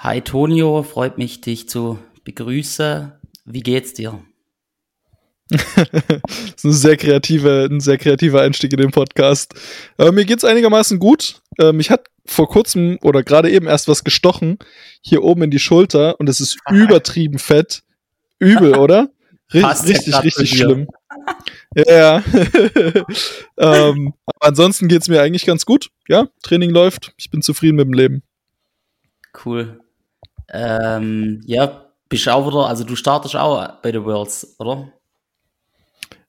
Hi Tonio, freut mich, dich zu begrüßen. Wie geht's dir? das ist ein sehr, kreative, ein sehr kreativer Einstieg in den Podcast. Äh, mir geht's einigermaßen gut. Äh, mich hat vor kurzem oder gerade eben erst was gestochen, hier oben in die Schulter und es ist übertrieben fett. Übel, oder? Passt richtig, richtig dir. schlimm. Ja, ja. ähm, aber ansonsten geht's mir eigentlich ganz gut. Ja, Training läuft. Ich bin zufrieden mit dem Leben. Cool. Ähm, ja, bist auch wieder, also du startest auch bei The Worlds, oder?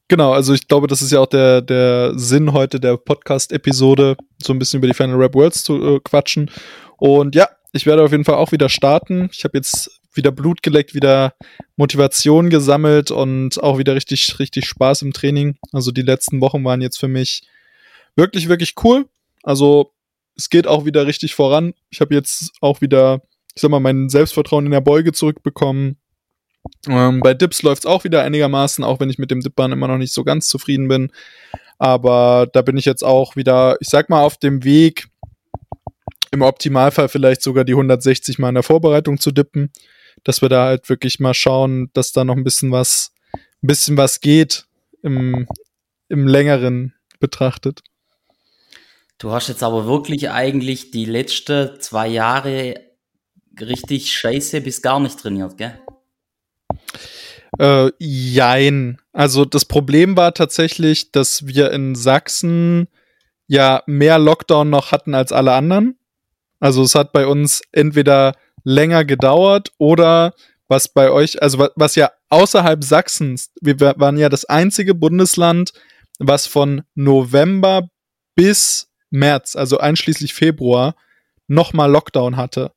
Genau, also ich glaube, das ist ja auch der, der Sinn heute der Podcast-Episode, so ein bisschen über die Final Rap Worlds zu äh, quatschen. Und ja, ich werde auf jeden Fall auch wieder starten. Ich habe jetzt wieder Blut geleckt, wieder Motivation gesammelt und auch wieder richtig, richtig Spaß im Training. Also die letzten Wochen waren jetzt für mich wirklich, wirklich cool. Also es geht auch wieder richtig voran. Ich habe jetzt auch wieder, ich sag mal, mein Selbstvertrauen in der Beuge zurückbekommen. Ähm, bei Dips läuft es auch wieder einigermaßen, auch wenn ich mit dem Dipbahn immer noch nicht so ganz zufrieden bin. Aber da bin ich jetzt auch wieder, ich sag mal, auf dem Weg, im Optimalfall vielleicht sogar die 160 mal in der Vorbereitung zu dippen, dass wir da halt wirklich mal schauen, dass da noch ein bisschen was, ein bisschen was geht im, im längeren betrachtet. Du hast jetzt aber wirklich eigentlich die letzten zwei Jahre richtig scheiße bis gar nicht trainiert, gell? Äh, jein. Also das Problem war tatsächlich, dass wir in Sachsen ja mehr Lockdown noch hatten als alle anderen. Also es hat bei uns entweder länger gedauert oder was bei euch, also wa- was ja außerhalb Sachsens, wir wa- waren ja das einzige Bundesland, was von November bis März, also einschließlich Februar, nochmal Lockdown hatte.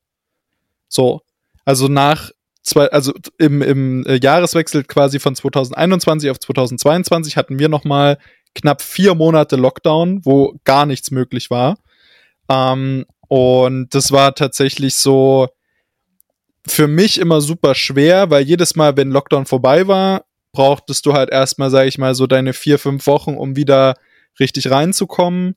So. Also nach zwei, also im, im äh, Jahreswechsel quasi von 2021 auf 2022 hatten wir nochmal knapp vier Monate Lockdown, wo gar nichts möglich war. Ähm, und das war tatsächlich so für mich immer super schwer, weil jedes Mal, wenn Lockdown vorbei war, brauchtest du halt erstmal, sag ich mal, so deine vier, fünf Wochen, um wieder richtig reinzukommen.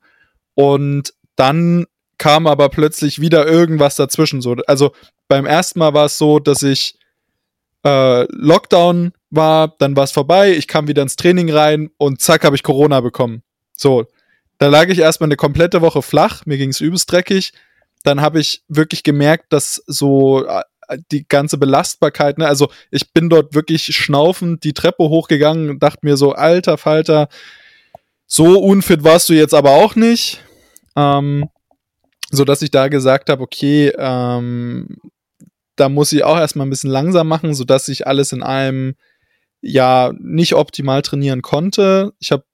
Und dann kam aber plötzlich wieder irgendwas dazwischen. So, also beim ersten Mal war es so, dass ich äh, Lockdown war, dann war es vorbei, ich kam wieder ins Training rein und zack, habe ich Corona bekommen. So, da lag ich erstmal eine komplette Woche flach, mir ging es übelst dreckig. Dann habe ich wirklich gemerkt, dass so äh, die ganze Belastbarkeit, ne, also ich bin dort wirklich schnaufend die Treppe hochgegangen und dachte mir so, alter Falter, so unfit warst du jetzt aber auch nicht. Ähm, so dass ich da gesagt habe, okay, ähm, da muss ich auch erstmal ein bisschen langsam machen, so dass ich alles in allem ja nicht optimal trainieren konnte. Ich habe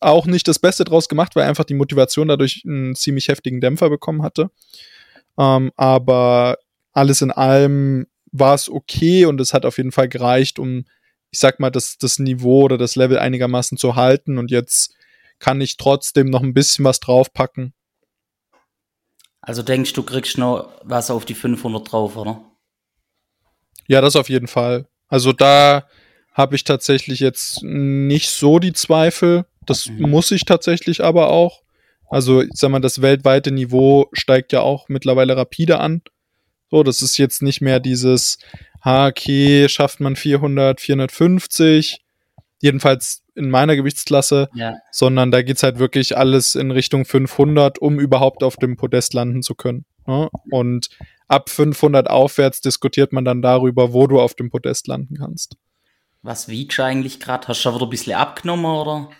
auch nicht das Beste draus gemacht, weil einfach die Motivation dadurch einen ziemlich heftigen Dämpfer bekommen hatte. Ähm, aber alles in allem war es okay und es hat auf jeden Fall gereicht, um, ich sag mal, das, das Niveau oder das Level einigermaßen zu halten. Und jetzt kann ich trotzdem noch ein bisschen was draufpacken. Also denkst du, kriegst noch was auf die 500 drauf, oder? Ja, das auf jeden Fall. Also da habe ich tatsächlich jetzt nicht so die Zweifel. Das Mhm. muss ich tatsächlich aber auch. Also, ich sag mal, das weltweite Niveau steigt ja auch mittlerweile rapide an. So, das ist jetzt nicht mehr dieses, ha, okay, schafft man 400, 450. Jedenfalls in meiner Gewichtsklasse, Ja. sondern da geht's halt wirklich alles in Richtung 500, um überhaupt auf dem Podest landen zu können. Ne? Und ab 500 aufwärts diskutiert man dann darüber, wo du auf dem Podest landen kannst. Was wiegst du eigentlich gerade? Hast du schon wieder ein bisschen abgenommen, oder?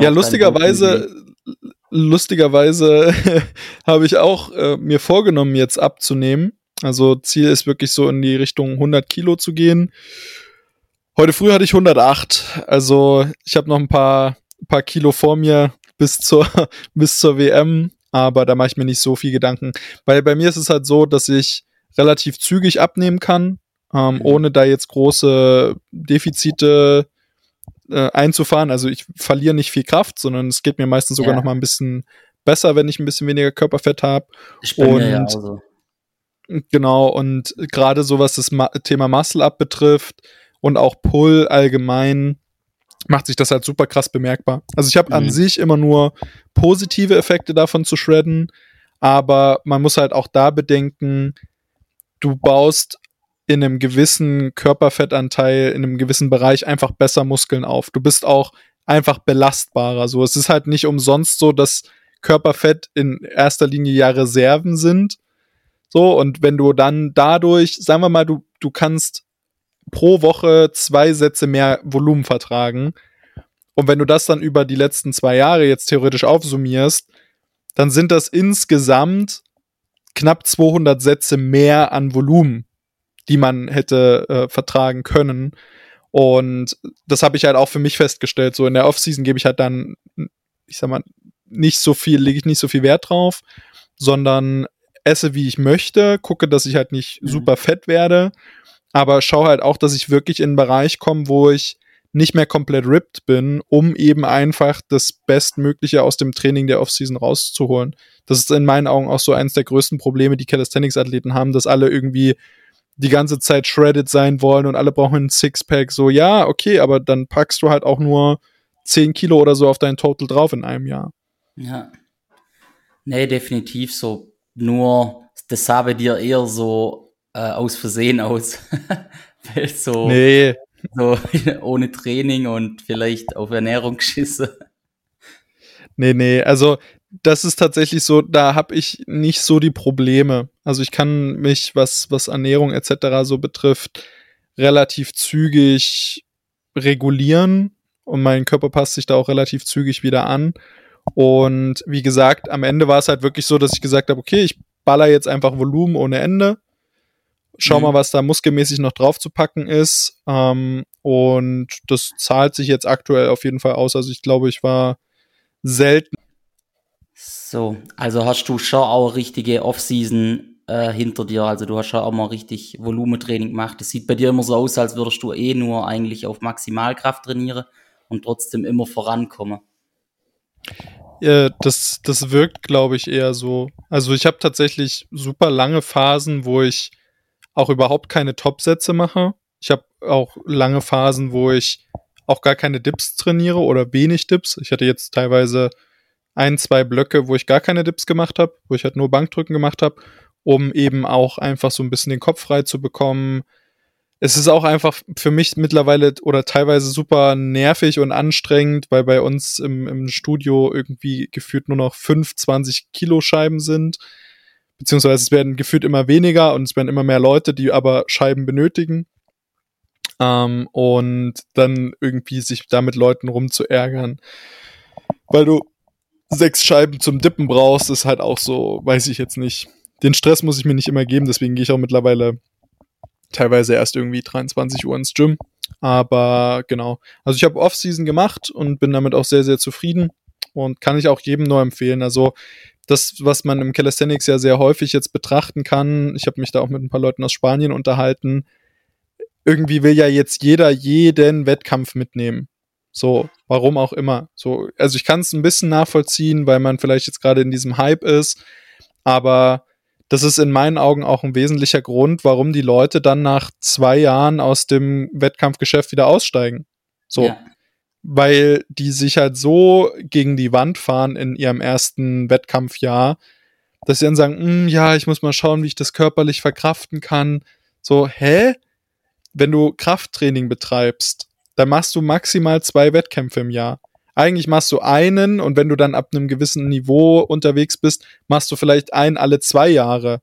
Ja, lustigerweise, lustigerweise habe ich auch äh, mir vorgenommen, jetzt abzunehmen. Also Ziel ist wirklich so in die Richtung 100 Kilo zu gehen. Heute früh hatte ich 108. Also ich habe noch ein paar, paar Kilo vor mir bis zur, bis zur WM. Aber da mache ich mir nicht so viel Gedanken. Weil bei mir ist es halt so, dass ich relativ zügig abnehmen kann, ähm, Mhm. ohne da jetzt große Defizite äh, einzufahren. Also ich verliere nicht viel Kraft, sondern es geht mir meistens sogar Ja. noch mal ein bisschen besser, wenn ich ein bisschen weniger Körperfett habe. Ja und- auch so. Genau, und gerade so was das Ma Thema Muscle Up betrifft und auch Pull allgemein, macht sich das halt super krass bemerkbar. Also ich habe an Mhm. sich immer nur positive Effekte davon zu shredden, aber man muss halt auch da bedenken, du baust in einem gewissen Körperfettanteil, in einem gewissen Bereich einfach besser Muskeln auf. Du bist auch einfach belastbarer. So, es ist halt nicht umsonst so, dass Körperfett in erster Linie ja Reserven sind. So, und wenn du dann dadurch, sagen wir mal, du, du kannst pro Woche zwei Sätze mehr Volumen vertragen. Und wenn du das dann über die letzten zwei Jahre jetzt theoretisch aufsummierst, dann sind das insgesamt knapp 200 Sätze mehr an Volumen, die man hätte äh, vertragen können. Und das habe ich halt auch für mich festgestellt. So in der Offseason gebe ich halt dann, ich sag mal, nicht so viel, lege ich nicht so viel Wert drauf, sondern esse, wie ich möchte, gucke, dass ich halt nicht mhm. super fett werde, aber schaue halt auch, dass ich wirklich in einen Bereich komme, wo ich nicht mehr komplett ripped bin, um eben einfach das Bestmögliche aus dem Training der Offseason rauszuholen. Das ist in meinen Augen auch so eines der größten Probleme, die Calisthenics-Athleten haben, dass alle irgendwie die ganze Zeit shredded sein wollen und alle brauchen ein Sixpack. So, ja, okay, aber dann packst du halt auch nur 10 Kilo oder so auf dein Total drauf in einem Jahr. Ja. Nee, definitiv so. Nur, das sah bei dir eher so äh, aus Versehen aus. So, nee. so ohne Training und vielleicht auf Ernährung geschissen. Nee, nee, also das ist tatsächlich so, da habe ich nicht so die Probleme. Also ich kann mich, was, was Ernährung etc. so betrifft, relativ zügig regulieren und mein Körper passt sich da auch relativ zügig wieder an. Und wie gesagt, am Ende war es halt wirklich so, dass ich gesagt habe, okay, ich baller jetzt einfach Volumen ohne Ende. Schau mhm. mal, was da muskelmäßig noch drauf zu packen ist. Ähm, und das zahlt sich jetzt aktuell auf jeden Fall aus. Also ich glaube, ich war selten. So, also hast du schon auch richtige Off-Season äh, hinter dir. Also du hast schon auch mal richtig Volumentraining gemacht. Es sieht bei dir immer so aus, als würdest du eh nur eigentlich auf Maximalkraft trainieren und trotzdem immer vorankommen. Äh, das, das wirkt, glaube ich, eher so. Also ich habe tatsächlich super lange Phasen, wo ich auch überhaupt keine Top-Sätze mache. Ich habe auch lange Phasen, wo ich auch gar keine Dips trainiere oder wenig Dips. Ich hatte jetzt teilweise ein, zwei Blöcke, wo ich gar keine Dips gemacht habe, wo ich halt nur Bankdrücken gemacht habe, um eben auch einfach so ein bisschen den Kopf frei zu bekommen, es ist auch einfach für mich mittlerweile oder teilweise super nervig und anstrengend, weil bei uns im, im Studio irgendwie gefühlt nur noch 25 Kilo Scheiben sind. Beziehungsweise es werden gefühlt immer weniger und es werden immer mehr Leute, die aber Scheiben benötigen. Ähm, und dann irgendwie sich da mit Leuten rumzuärgern. Weil du sechs Scheiben zum Dippen brauchst, ist halt auch so, weiß ich jetzt nicht. Den Stress muss ich mir nicht immer geben, deswegen gehe ich auch mittlerweile teilweise erst irgendwie 23 Uhr ins Gym. Aber genau. Also ich habe Off-Season gemacht und bin damit auch sehr, sehr zufrieden und kann ich auch jedem nur empfehlen. Also das, was man im Calisthenics ja sehr häufig jetzt betrachten kann, ich habe mich da auch mit ein paar Leuten aus Spanien unterhalten, irgendwie will ja jetzt jeder jeden Wettkampf mitnehmen. So, warum auch immer. So, also ich kann es ein bisschen nachvollziehen, weil man vielleicht jetzt gerade in diesem Hype ist, aber das ist in meinen Augen auch ein wesentlicher Grund, warum die Leute dann nach zwei Jahren aus dem Wettkampfgeschäft wieder aussteigen. So. Ja. Weil die sich halt so gegen die Wand fahren in ihrem ersten Wettkampfjahr, dass sie dann sagen, hm, ja, ich muss mal schauen, wie ich das körperlich verkraften kann. So, hä? Wenn du Krafttraining betreibst, dann machst du maximal zwei Wettkämpfe im Jahr. Eigentlich machst du einen und wenn du dann ab einem gewissen Niveau unterwegs bist, machst du vielleicht einen alle zwei Jahre.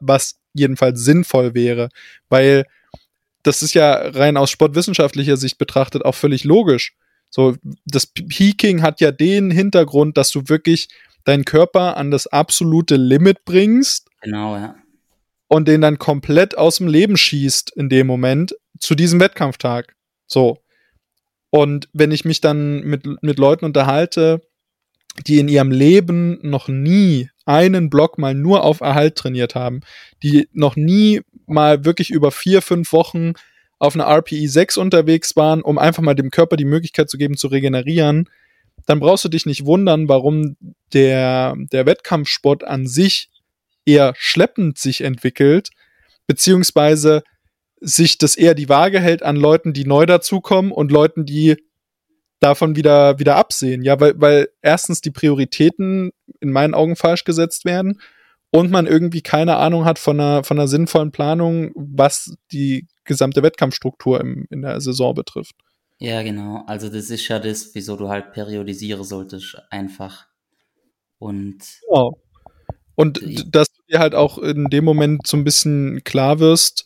Was jedenfalls sinnvoll wäre, weil das ist ja rein aus sportwissenschaftlicher Sicht betrachtet auch völlig logisch. So, das Peaking hat ja den Hintergrund, dass du wirklich deinen Körper an das absolute Limit bringst. Genau, ja. Und den dann komplett aus dem Leben schießt in dem Moment zu diesem Wettkampftag. So. Und wenn ich mich dann mit, mit Leuten unterhalte, die in ihrem Leben noch nie einen Block mal nur auf Erhalt trainiert haben, die noch nie mal wirklich über vier, fünf Wochen auf einer RPE 6 unterwegs waren, um einfach mal dem Körper die Möglichkeit zu geben, zu regenerieren, dann brauchst du dich nicht wundern, warum der, der Wettkampfsport an sich eher schleppend sich entwickelt, beziehungsweise sich das eher die Waage hält an Leuten, die neu dazukommen und Leuten, die davon wieder, wieder absehen. Ja, weil, weil erstens die Prioritäten in meinen Augen falsch gesetzt werden und man irgendwie keine Ahnung hat von einer, von einer sinnvollen Planung, was die gesamte Wettkampfstruktur im, in der Saison betrifft. Ja, genau. Also das ist ja das, wieso du halt periodisieren solltest, einfach. Und genau. Und dass du dir halt auch in dem Moment so ein bisschen klar wirst,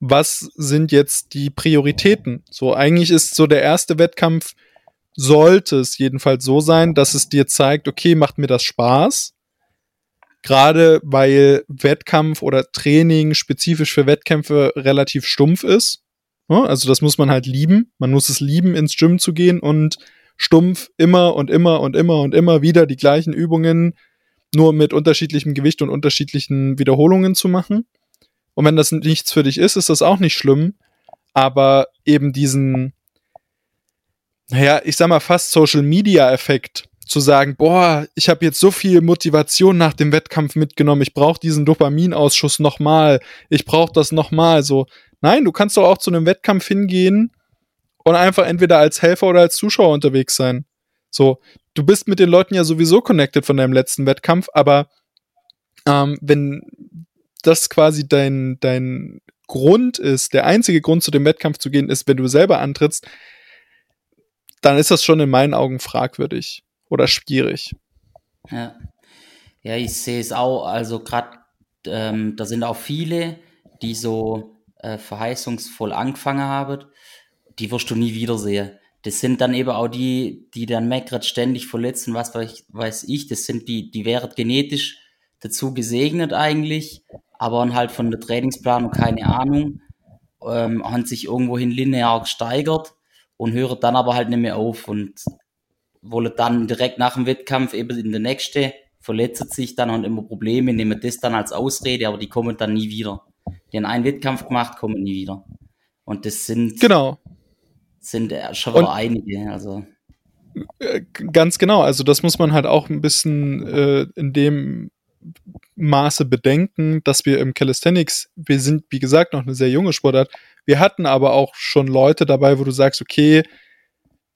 was sind jetzt die Prioritäten? So, eigentlich ist so der erste Wettkampf, sollte es jedenfalls so sein, dass es dir zeigt, okay, macht mir das Spaß? Gerade weil Wettkampf oder Training spezifisch für Wettkämpfe relativ stumpf ist. Also das muss man halt lieben. Man muss es lieben, ins Gym zu gehen und stumpf immer und immer und immer und immer wieder die gleichen Übungen nur mit unterschiedlichem Gewicht und unterschiedlichen Wiederholungen zu machen. Und wenn das nichts für dich ist, ist das auch nicht schlimm. Aber eben diesen, naja, ich sag mal fast Social Media Effekt zu sagen, boah, ich habe jetzt so viel Motivation nach dem Wettkampf mitgenommen, ich brauche diesen Dopaminausschuss nochmal, ich brauche das nochmal. So, nein, du kannst doch auch zu einem Wettkampf hingehen und einfach entweder als Helfer oder als Zuschauer unterwegs sein. So, du bist mit den Leuten ja sowieso connected von deinem letzten Wettkampf, aber ähm, wenn das quasi dein, dein Grund ist, der einzige Grund zu dem Wettkampf zu gehen ist, wenn du selber antrittst, dann ist das schon in meinen Augen fragwürdig oder schwierig. Ja, ja ich sehe es auch. Also gerade, ähm, da sind auch viele, die so äh, verheißungsvoll angefangen haben, die wirst du nie wiedersehen. Das sind dann eben auch die, die dann meckert ständig verletzen, was weiß ich. Das sind die, die wären genetisch dazu gesegnet eigentlich, aber haben halt von der Trainingsplanung keine Ahnung, ähm, haben sich irgendwohin linear gesteigert und hören dann aber halt nicht mehr auf und wollen dann direkt nach dem Wettkampf eben in der nächste, verletzt sich dann und immer Probleme, nehmen das dann als Ausrede, aber die kommen dann nie wieder. Die haben einen Wettkampf gemacht, kommen nie wieder. Und das sind, genau. sind schon wieder einige, also. Äh, ganz genau, also das muss man halt auch ein bisschen äh, in dem Maße bedenken, dass wir im Calisthenics, wir sind, wie gesagt, noch eine sehr junge Sportart. Wir hatten aber auch schon Leute dabei, wo du sagst, okay,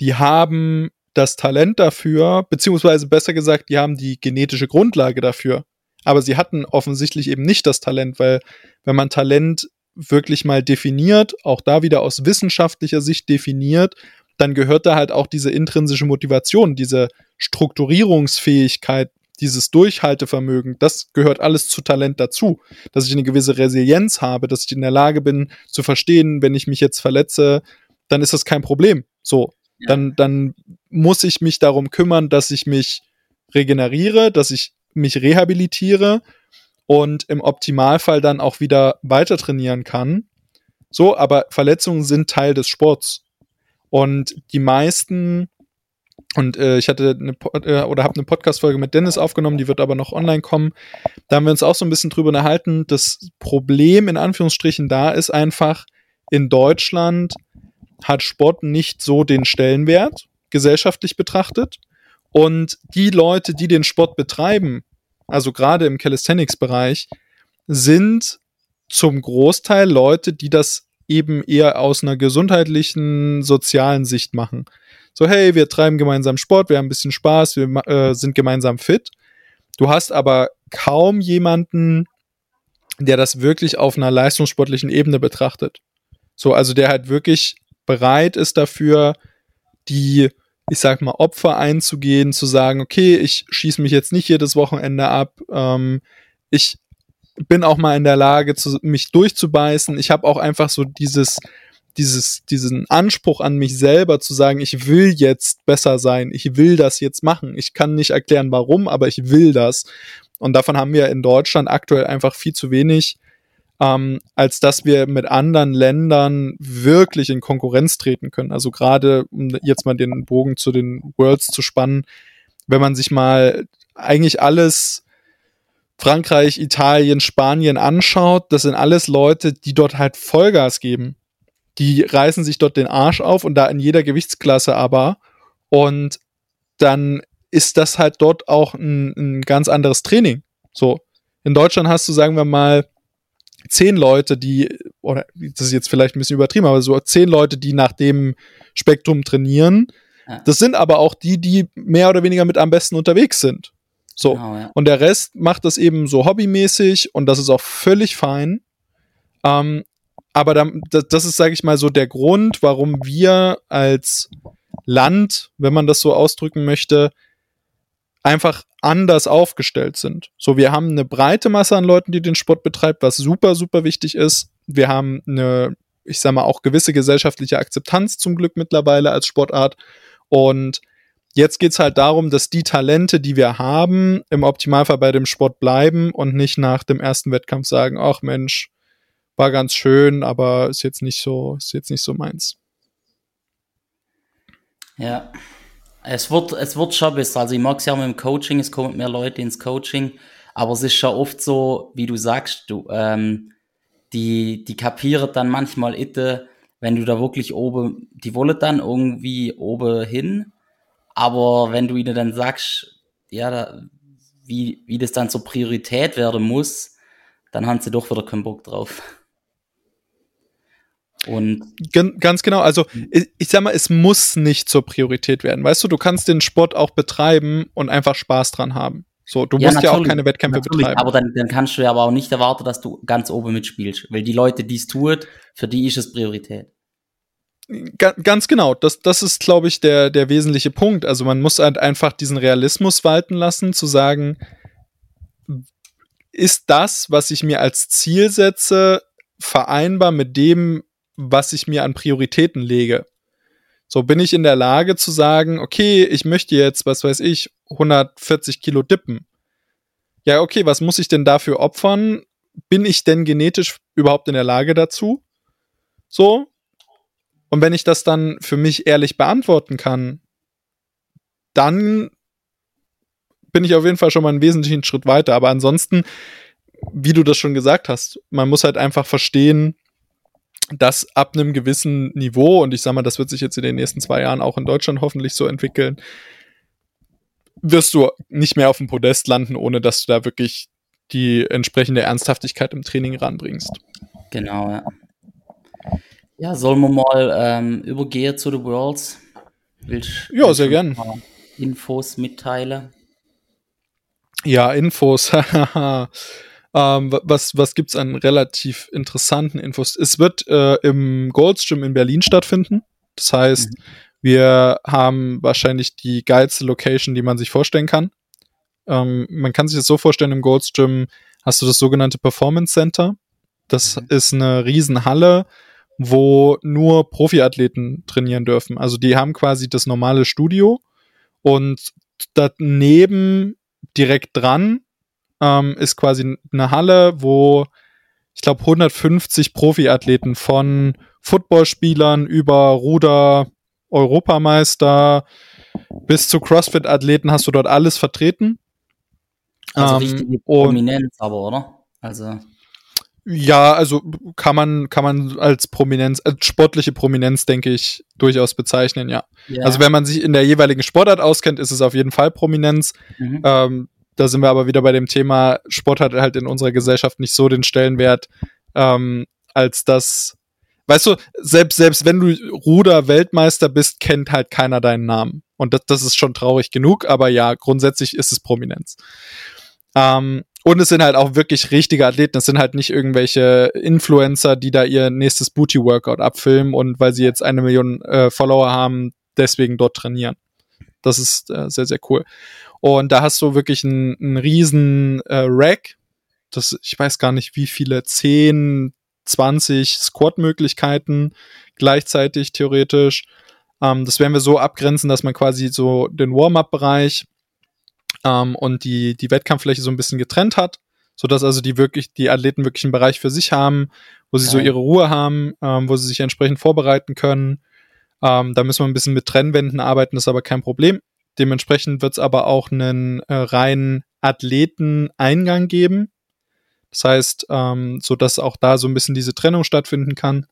die haben das Talent dafür, beziehungsweise besser gesagt, die haben die genetische Grundlage dafür. Aber sie hatten offensichtlich eben nicht das Talent, weil wenn man Talent wirklich mal definiert, auch da wieder aus wissenschaftlicher Sicht definiert, dann gehört da halt auch diese intrinsische Motivation, diese Strukturierungsfähigkeit, dieses Durchhaltevermögen, das gehört alles zu Talent dazu. Dass ich eine gewisse Resilienz habe, dass ich in der Lage bin zu verstehen, wenn ich mich jetzt verletze, dann ist das kein Problem. So, dann, dann muss ich mich darum kümmern, dass ich mich regeneriere, dass ich mich rehabilitiere und im Optimalfall dann auch wieder weiter trainieren kann. So, aber Verletzungen sind Teil des Sports. Und die meisten, und äh, ich hatte eine äh, oder habe eine Podcast-Folge mit Dennis aufgenommen, die wird aber noch online kommen. Da haben wir uns auch so ein bisschen drüber unterhalten. Das Problem in Anführungsstrichen da ist einfach, in Deutschland hat Sport nicht so den Stellenwert, gesellschaftlich betrachtet. Und die Leute, die den Sport betreiben, also gerade im Calisthenics-Bereich, sind zum Großteil Leute, die das eben eher aus einer gesundheitlichen, sozialen Sicht machen. So, hey, wir treiben gemeinsam Sport, wir haben ein bisschen Spaß, wir äh, sind gemeinsam fit. Du hast aber kaum jemanden, der das wirklich auf einer leistungssportlichen Ebene betrachtet. So, also der halt wirklich bereit ist dafür, die ich sag mal, Opfer einzugehen, zu sagen, okay, ich schieße mich jetzt nicht jedes Wochenende ab, ähm, ich bin auch mal in der Lage, zu, mich durchzubeißen. Ich habe auch einfach so dieses, dieses, diesen Anspruch an mich selber zu sagen, ich will jetzt besser sein, ich will das jetzt machen. Ich kann nicht erklären, warum, aber ich will das. Und davon haben wir in Deutschland aktuell einfach viel zu wenig ähm, als dass wir mit anderen Ländern wirklich in Konkurrenz treten können. Also gerade, um jetzt mal den Bogen zu den Worlds zu spannen, wenn man sich mal eigentlich alles Frankreich, Italien, Spanien anschaut, das sind alles Leute, die dort halt Vollgas geben. Die reißen sich dort den Arsch auf und da in jeder Gewichtsklasse aber. Und dann ist das halt dort auch ein, ein ganz anderes Training. So. In Deutschland hast du, sagen wir mal, zehn Leute, die, oder das ist jetzt vielleicht ein bisschen übertrieben, aber so zehn Leute, die nach dem Spektrum trainieren. Ja. Das sind aber auch die, die mehr oder weniger mit am besten unterwegs sind. So. Genau, ja. Und der Rest macht das eben so hobbymäßig und das ist auch völlig fein. Ähm, aber dann, das ist, sage ich mal, so der Grund, warum wir als Land, wenn man das so ausdrücken möchte, einfach anders aufgestellt sind. So, wir haben eine breite Masse an Leuten, die den Sport betreibt, was super, super wichtig ist. Wir haben eine, ich sag mal, auch gewisse gesellschaftliche Akzeptanz zum Glück mittlerweile als Sportart. Und jetzt geht's halt darum, dass die Talente, die wir haben, im Optimalfall bei dem Sport bleiben und nicht nach dem ersten Wettkampf sagen, ach Mensch, war ganz schön, aber ist jetzt nicht so, ist jetzt nicht so meins. Ja, es wird, es wird schon besser. Also ich mag es ja mit dem Coaching, es kommen mehr Leute ins Coaching, aber es ist schon oft so, wie du sagst, du, ähm, die, die kapieren dann manchmal itte, wenn du da wirklich oben, die wollen dann irgendwie oben hin, aber wenn du ihnen dann sagst, ja, da, wie, wie das dann zur Priorität werden muss, dann haben sie doch wieder keinen Bock drauf. Und ganz genau, also hm. ich, ich sag mal, es muss nicht zur Priorität werden. Weißt du, du kannst den Sport auch betreiben und einfach Spaß dran haben. So, du ja, musst ja auch keine Wettkämpfe betreiben. Aber dann, dann kannst du ja aber auch nicht erwarten, dass du ganz oben mitspielst. Weil die Leute, die es tun, für die ist es Priorität. Ganz genau, das, das ist, glaube ich, der, der wesentliche Punkt. Also man muss halt einfach diesen Realismus walten lassen, zu sagen, ist das, was ich mir als Ziel setze, vereinbar mit dem, was ich mir an Prioritäten lege. So bin ich in der Lage zu sagen, okay, ich möchte jetzt, was weiß ich, 140 Kilo dippen. Ja, okay, was muss ich denn dafür opfern? Bin ich denn genetisch überhaupt in der Lage dazu? So. Und wenn ich das dann für mich ehrlich beantworten kann, dann bin ich auf jeden Fall schon mal einen wesentlichen Schritt weiter. Aber ansonsten, wie du das schon gesagt hast, man muss halt einfach verstehen, dass ab einem gewissen Niveau, und ich sag mal, das wird sich jetzt in den nächsten zwei Jahren auch in Deutschland hoffentlich so entwickeln, wirst du nicht mehr auf dem Podest landen, ohne dass du da wirklich die entsprechende Ernsthaftigkeit im Training ranbringst. Genau, ja. Ja, sollen wir mal ähm, übergehen zu The Worlds? Willst, ja, sehr gern. Infos mitteilen? Ja, Infos. Ähm, was was gibt's an relativ interessanten Infos? Es wird äh, im Goldstream in Berlin stattfinden. Das heißt, mhm. wir haben wahrscheinlich die geilste Location, die man sich vorstellen kann. Ähm, man kann sich das so vorstellen, im Goldstream hast du das sogenannte Performance Center. Das mhm. ist eine Riesenhalle, wo nur Profiathleten trainieren dürfen. Also die haben quasi das normale Studio und daneben direkt dran ähm, ist quasi eine Halle, wo ich glaube 150 Profiathleten von Footballspielern über Ruder, Europameister bis zu CrossFit-Athleten hast du dort alles vertreten. Also ähm, richtige Prominenz aber, oder? Also ja, also kann man, kann man als Prominenz, als sportliche Prominenz, denke ich, durchaus bezeichnen, ja. ja. Also wenn man sich in der jeweiligen Sportart auskennt, ist es auf jeden Fall Prominenz. Mhm. Ähm, da sind wir aber wieder bei dem Thema, Sport hat halt in unserer Gesellschaft nicht so den Stellenwert, ähm, als dass, weißt du, selbst, selbst wenn du Ruder-Weltmeister bist, kennt halt keiner deinen Namen. Und das, das ist schon traurig genug, aber ja, grundsätzlich ist es Prominenz. Ähm, und es sind halt auch wirklich richtige Athleten. Es sind halt nicht irgendwelche Influencer, die da ihr nächstes Booty-Workout abfilmen und weil sie jetzt eine Million äh, Follower haben, deswegen dort trainieren. Das ist äh, sehr, sehr cool. Und da hast du wirklich einen, einen riesen äh, Rack. Das, ich weiß gar nicht, wie viele, 10, 20 Squat-Möglichkeiten gleichzeitig theoretisch. Ähm, das werden wir so abgrenzen, dass man quasi so den Warm-up-Bereich ähm, und die, die Wettkampffläche so ein bisschen getrennt hat, sodass also die wirklich, die Athleten wirklich einen Bereich für sich haben, wo sie ja. so ihre Ruhe haben, ähm, wo sie sich entsprechend vorbereiten können. Ähm, da müssen wir ein bisschen mit Trennwänden arbeiten, das ist aber kein Problem. Dementsprechend wird es aber auch einen äh, reinen Athleteneingang geben. Das heißt, ähm, so dass auch da so ein bisschen diese Trennung stattfinden kann.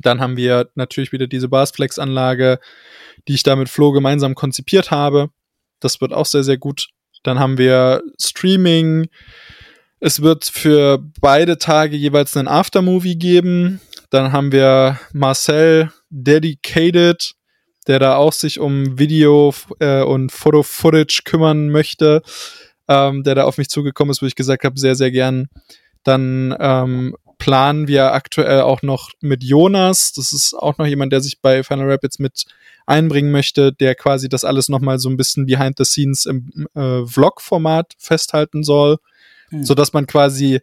Dann haben wir natürlich wieder diese Barsflex-Anlage, die ich da mit Flo gemeinsam konzipiert habe. Das wird auch sehr, sehr gut. Dann haben wir Streaming. Es wird für beide Tage jeweils einen Aftermovie geben. Dann haben wir Marcel Dedicated der da auch sich um Video äh, und Foto-Footage kümmern möchte, ähm, der da auf mich zugekommen ist, wo ich gesagt habe, sehr, sehr gern. Dann ähm, planen wir aktuell auch noch mit Jonas. Das ist auch noch jemand, der sich bei Final Rapids mit einbringen möchte, der quasi das alles nochmal so ein bisschen behind the scenes im äh, Vlog-Format festhalten soll, hm. so dass man quasi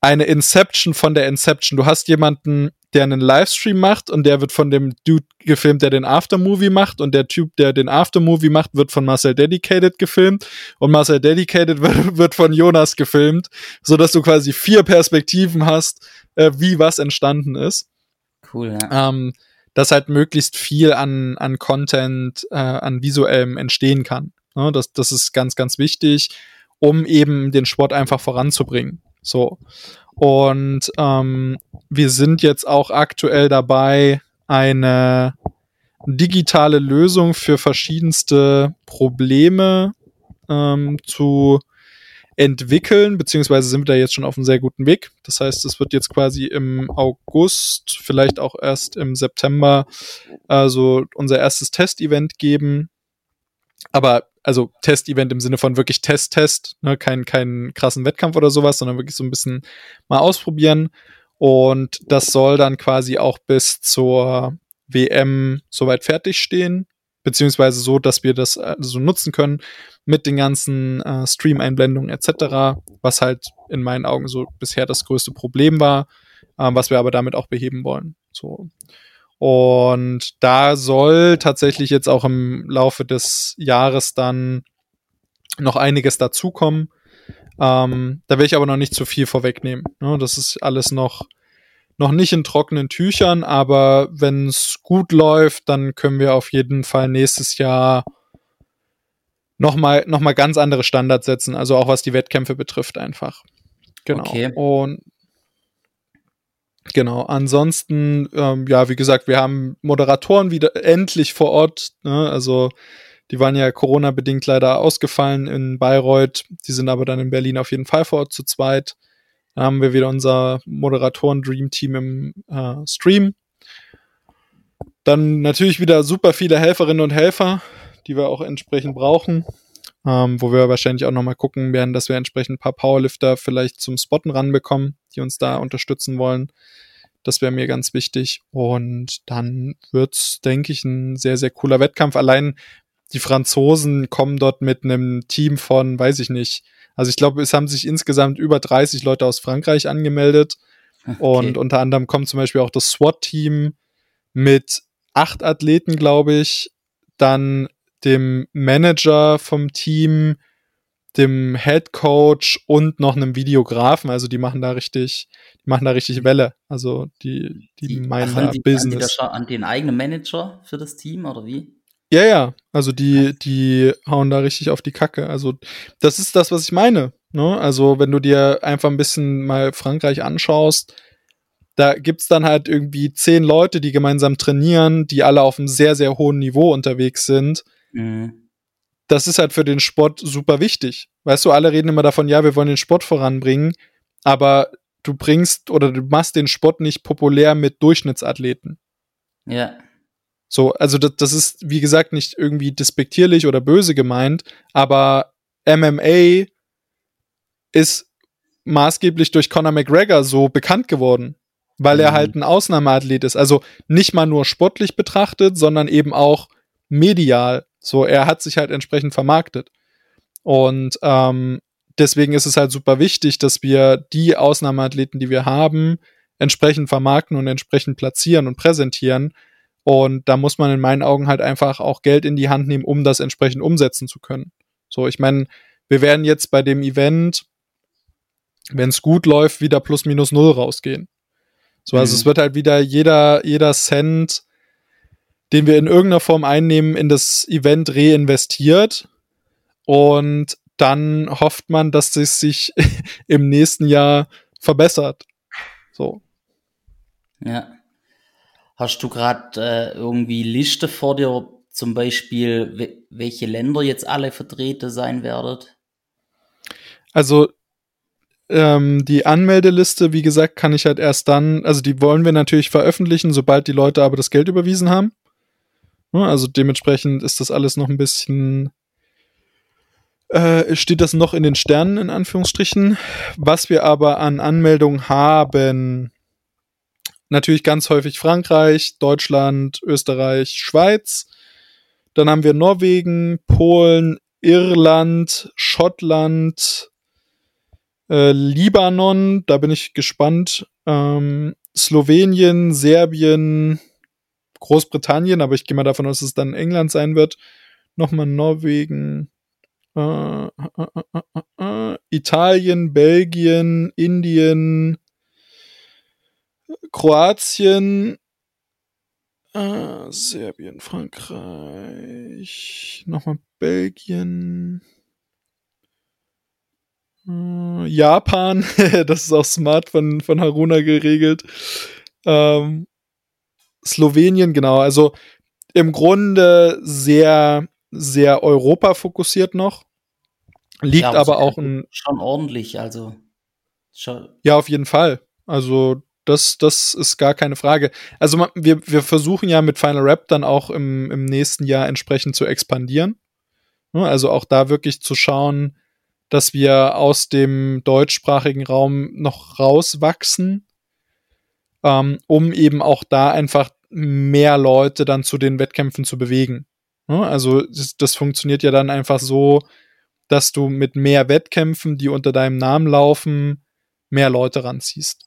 eine Inception von der Inception. Du hast jemanden, der einen Livestream macht und der wird von dem Dude gefilmt, der den Aftermovie macht und der Typ, der den Aftermovie macht, wird von Marcel Dedicated gefilmt und Marcel Dedicated wird, wird von Jonas gefilmt, so dass du quasi vier Perspektiven hast, äh, wie was entstanden ist. Cool, ja. Ähm, dass halt möglichst viel an, an Content, äh, an visuellem entstehen kann. Ne? Das, das ist ganz, ganz wichtig, um eben den Sport einfach voranzubringen. So. Und ähm, wir sind jetzt auch aktuell dabei, eine digitale Lösung für verschiedenste Probleme ähm, zu entwickeln, beziehungsweise sind wir da jetzt schon auf einem sehr guten Weg. Das heißt, es wird jetzt quasi im August, vielleicht auch erst im September, also unser erstes Testevent geben. Aber also Test-Event im Sinne von wirklich Test-Test, ne? kein, kein krassen Wettkampf oder sowas, sondern wirklich so ein bisschen mal ausprobieren. Und das soll dann quasi auch bis zur WM soweit fertig stehen, beziehungsweise so, dass wir das äh, so nutzen können mit den ganzen äh, Stream-Einblendungen etc., was halt in meinen Augen so bisher das größte Problem war, äh, was wir aber damit auch beheben wollen. So. Und da soll tatsächlich jetzt auch im Laufe des Jahres dann noch einiges dazukommen. Ähm, da will ich aber noch nicht zu viel vorwegnehmen. Ne? Das ist alles noch, noch nicht in trockenen Tüchern, aber wenn es gut läuft, dann können wir auf jeden Fall nächstes Jahr nochmal noch mal ganz andere Standards setzen, also auch was die Wettkämpfe betrifft einfach. Genau. Okay. Und Genau, ansonsten, ähm, ja, wie gesagt, wir haben Moderatoren wieder endlich vor Ort. Ne? Also die waren ja Corona-bedingt leider ausgefallen in Bayreuth. Die sind aber dann in Berlin auf jeden Fall vor Ort zu zweit. Dann haben wir wieder unser Moderatoren-Dream-Team im äh, Stream. Dann natürlich wieder super viele Helferinnen und Helfer, die wir auch entsprechend brauchen. Ähm, wo wir wahrscheinlich auch nochmal gucken werden, dass wir entsprechend ein paar Powerlifter vielleicht zum Spotten ranbekommen, die uns da unterstützen wollen. Das wäre mir ganz wichtig. Und dann wird's, denke ich, ein sehr, sehr cooler Wettkampf. Allein die Franzosen kommen dort mit einem Team von, weiß ich nicht. Also ich glaube, es haben sich insgesamt über 30 Leute aus Frankreich angemeldet. Okay. Und unter anderem kommt zum Beispiel auch das SWAT-Team mit acht Athleten, glaube ich. Dann dem Manager vom Team, dem Head Coach und noch einem Videografen. Also die machen da richtig, die machen da richtig Welle. Also die, die, die meinen da die, Business. An, an den eigenen Manager für das Team oder wie? Ja, ja. Also die, die hauen da richtig auf die Kacke. Also das ist das, was ich meine. Ne? Also wenn du dir einfach ein bisschen mal Frankreich anschaust, da gibt's dann halt irgendwie zehn Leute, die gemeinsam trainieren, die alle auf einem sehr, sehr hohen Niveau unterwegs sind. Mhm. Das ist halt für den Sport super wichtig. Weißt du, alle reden immer davon, ja, wir wollen den Sport voranbringen, aber du bringst oder du machst den Sport nicht populär mit Durchschnittsathleten. Ja. So, also das, das ist, wie gesagt, nicht irgendwie despektierlich oder böse gemeint, aber MMA ist maßgeblich durch Conor McGregor so bekannt geworden, weil mhm. er halt ein Ausnahmeathlet ist. Also nicht mal nur sportlich betrachtet, sondern eben auch medial. So, er hat sich halt entsprechend vermarktet. Und ähm, deswegen ist es halt super wichtig, dass wir die Ausnahmeathleten, die wir haben, entsprechend vermarkten und entsprechend platzieren und präsentieren. Und da muss man in meinen Augen halt einfach auch Geld in die Hand nehmen, um das entsprechend umsetzen zu können. So, ich meine, wir werden jetzt bei dem Event, wenn es gut läuft, wieder plus minus null rausgehen. So, also mhm. es wird halt wieder jeder, jeder Cent den wir in irgendeiner Form einnehmen, in das Event reinvestiert. Und dann hofft man, dass es sich im nächsten Jahr verbessert. So. Ja. Hast du gerade äh, irgendwie Liste vor dir, zum Beispiel, welche Länder jetzt alle vertreten sein werden? Also ähm, die Anmeldeliste, wie gesagt, kann ich halt erst dann, also die wollen wir natürlich veröffentlichen, sobald die Leute aber das Geld überwiesen haben. Also dementsprechend ist das alles noch ein bisschen, äh, steht das noch in den Sternen in Anführungsstrichen. Was wir aber an Anmeldungen haben, natürlich ganz häufig Frankreich, Deutschland, Österreich, Schweiz. Dann haben wir Norwegen, Polen, Irland, Schottland, äh, Libanon, da bin ich gespannt. Ähm, Slowenien, Serbien, Großbritannien, aber ich gehe mal davon aus, dass es dann England sein wird. Nochmal Norwegen, äh, äh, äh, Italien, Belgien, Indien, Kroatien, Serbien, Frankreich, nochmal Belgien, Japan, das ist auch smart von, von Haruna geregelt. Ähm, Slowenien, genau. Also im Grunde sehr, sehr Europa fokussiert noch. Liegt ja, aber auch ein. Schon ordentlich, also. Schon. Ja, auf jeden Fall. Also, das, das ist gar keine Frage. Also, wir, wir versuchen ja mit Final Rap dann auch im, im nächsten Jahr entsprechend zu expandieren. Also auch da wirklich zu schauen, dass wir aus dem deutschsprachigen Raum noch rauswachsen, ähm, um eben auch da einfach mehr Leute dann zu den Wettkämpfen zu bewegen. Also das, das funktioniert ja dann einfach so, dass du mit mehr Wettkämpfen, die unter deinem Namen laufen, mehr Leute ranziehst.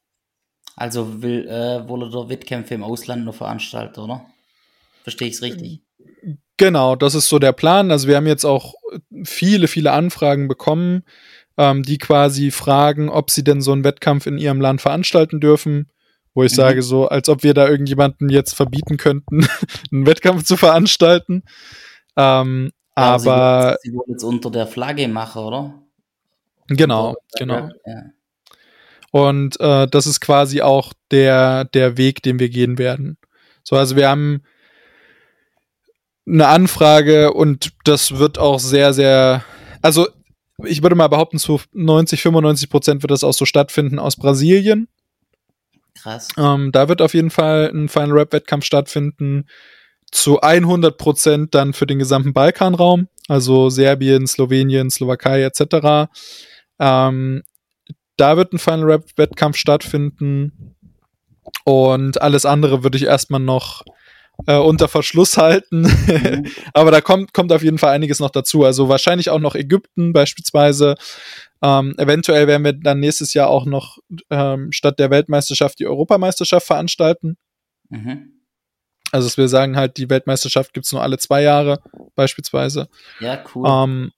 Also will äh, wohl der Wettkämpfe im Ausland nur veranstalten, oder? Verstehe ich es richtig? Genau, das ist so der Plan. Also wir haben jetzt auch viele, viele Anfragen bekommen, ähm, die quasi fragen, ob sie denn so einen Wettkampf in ihrem Land veranstalten dürfen. Wo ich mhm. sage, so, als ob wir da irgendjemanden jetzt verbieten könnten, einen Wettkampf zu veranstalten. Ähm, ja, aber. Sie wollen jetzt unter der Flagge machen, oder? Genau, genau. Ja. Und äh, das ist quasi auch der, der Weg, den wir gehen werden. So, also wir haben eine Anfrage und das wird auch sehr, sehr, also ich würde mal behaupten, zu 90, 95 Prozent wird das auch so stattfinden aus Brasilien. Krass. Ähm, da wird auf jeden Fall ein Final Rap Wettkampf stattfinden. Zu 100 Prozent dann für den gesamten Balkanraum, also Serbien, Slowenien, Slowakei etc. Ähm, da wird ein Final Rap Wettkampf stattfinden. Und alles andere würde ich erstmal noch äh, unter Verschluss halten. Mhm. Aber da kommt, kommt auf jeden Fall einiges noch dazu. Also wahrscheinlich auch noch Ägypten beispielsweise. Ähm, eventuell werden wir dann nächstes Jahr auch noch ähm, statt der Weltmeisterschaft die Europameisterschaft veranstalten. Mhm. Also dass wir sagen halt, die Weltmeisterschaft gibt es nur alle zwei Jahre beispielsweise. Ja, cool. Ähm,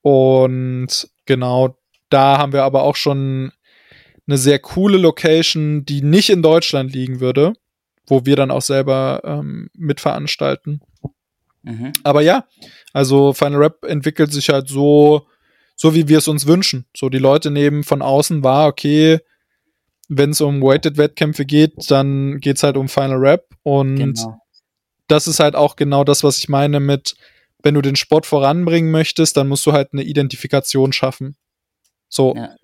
und genau, da haben wir aber auch schon eine sehr coole Location, die nicht in Deutschland liegen würde wo wir dann auch selber ähm, mitveranstalten. Mhm. Aber ja, also Final Rap entwickelt sich halt so, so wie wir es uns wünschen. So die Leute nehmen von außen wahr, okay, wenn es um Weighted-Wettkämpfe geht, dann geht es halt um Final Rap. Und genau. das ist halt auch genau das, was ich meine mit, wenn du den Sport voranbringen möchtest, dann musst du halt eine Identifikation schaffen. So. Ja.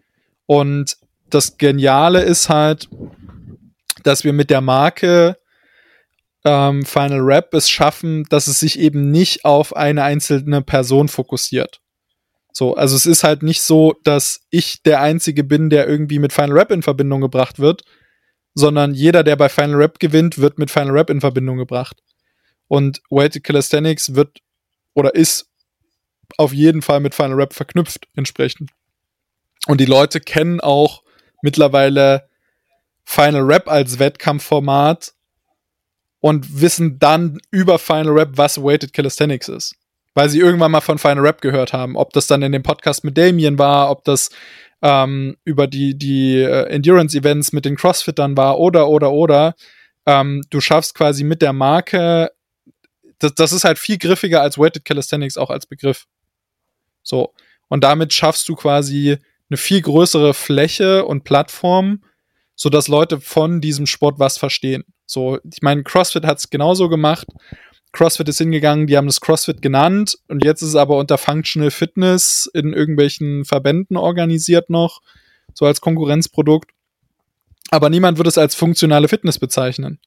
Und das Geniale ist halt, dass wir mit der Marke ähm, Final Rap es schaffen, dass es sich eben nicht auf eine einzelne Person fokussiert. So, also es ist halt nicht so, dass ich der Einzige bin, der irgendwie mit Final Rap in Verbindung gebracht wird, sondern jeder, der bei Final Rap gewinnt, wird mit Final Rap in Verbindung gebracht. Und Weighted Calisthenics wird oder ist auf jeden Fall mit Final Rap verknüpft entsprechend. Und die Leute kennen auch mittlerweile Final Rap als Wettkampfformat und wissen dann über Final Rap, was Weighted Calisthenics ist. Weil sie irgendwann mal von Final Rap gehört haben. Ob das dann in dem Podcast mit Damien war, ob das ähm, über die, die äh, Endurance-Events mit den Crossfittern war oder, oder, oder. Ähm, du schaffst quasi mit der Marke, das, das ist halt viel griffiger als Weighted Calisthenics auch als Begriff. So. Und damit schaffst du quasi eine viel größere Fläche und Plattform, so dass Leute von diesem Sport was verstehen. So, ich meine, CrossFit hat es genauso gemacht. CrossFit ist hingegangen, die haben das CrossFit genannt und jetzt ist es aber unter Functional Fitness in irgendwelchen Verbänden organisiert noch, so als Konkurrenzprodukt. Aber niemand würde es als funktionale Fitness bezeichnen.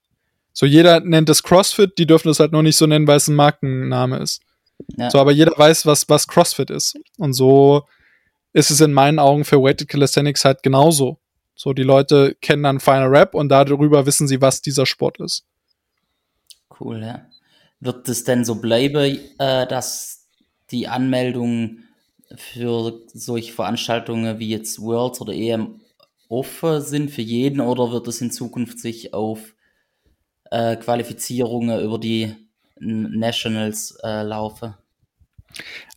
So jeder nennt es CrossFit, die dürfen es halt nur nicht so nennen, weil es ein Markenname ist. Ja. So, aber jeder weiß, was, was CrossFit ist. Und so ist es in meinen Augen für Weighted Calisthenics halt genauso. So, die Leute kennen dann Final Rap und darüber wissen sie, was dieser Sport ist. Cool, ja. Wird es denn so bleiben, äh, dass die Anmeldungen für solche Veranstaltungen wie jetzt Worlds oder EM offen sind für jeden oder wird es in Zukunft sich auf äh, Qualifizierungen über die Nationals äh, laufen?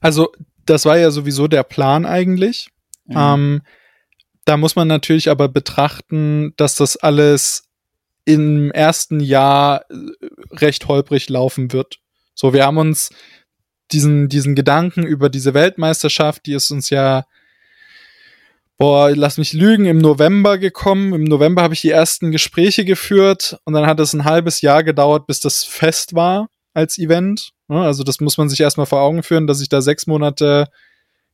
Also, das war ja sowieso der Plan eigentlich. Mhm. Ähm, da muss man natürlich aber betrachten, dass das alles im ersten Jahr äh, recht holprig laufen wird. So, wir haben uns diesen, diesen Gedanken über diese Weltmeisterschaft, die ist uns ja, boah, lass mich lügen, im November gekommen. Im November habe ich die ersten Gespräche geführt und dann hat es ein halbes Jahr gedauert, bis das fest war als Event. Also das muss man sich erstmal vor Augen führen, dass ich da sechs Monate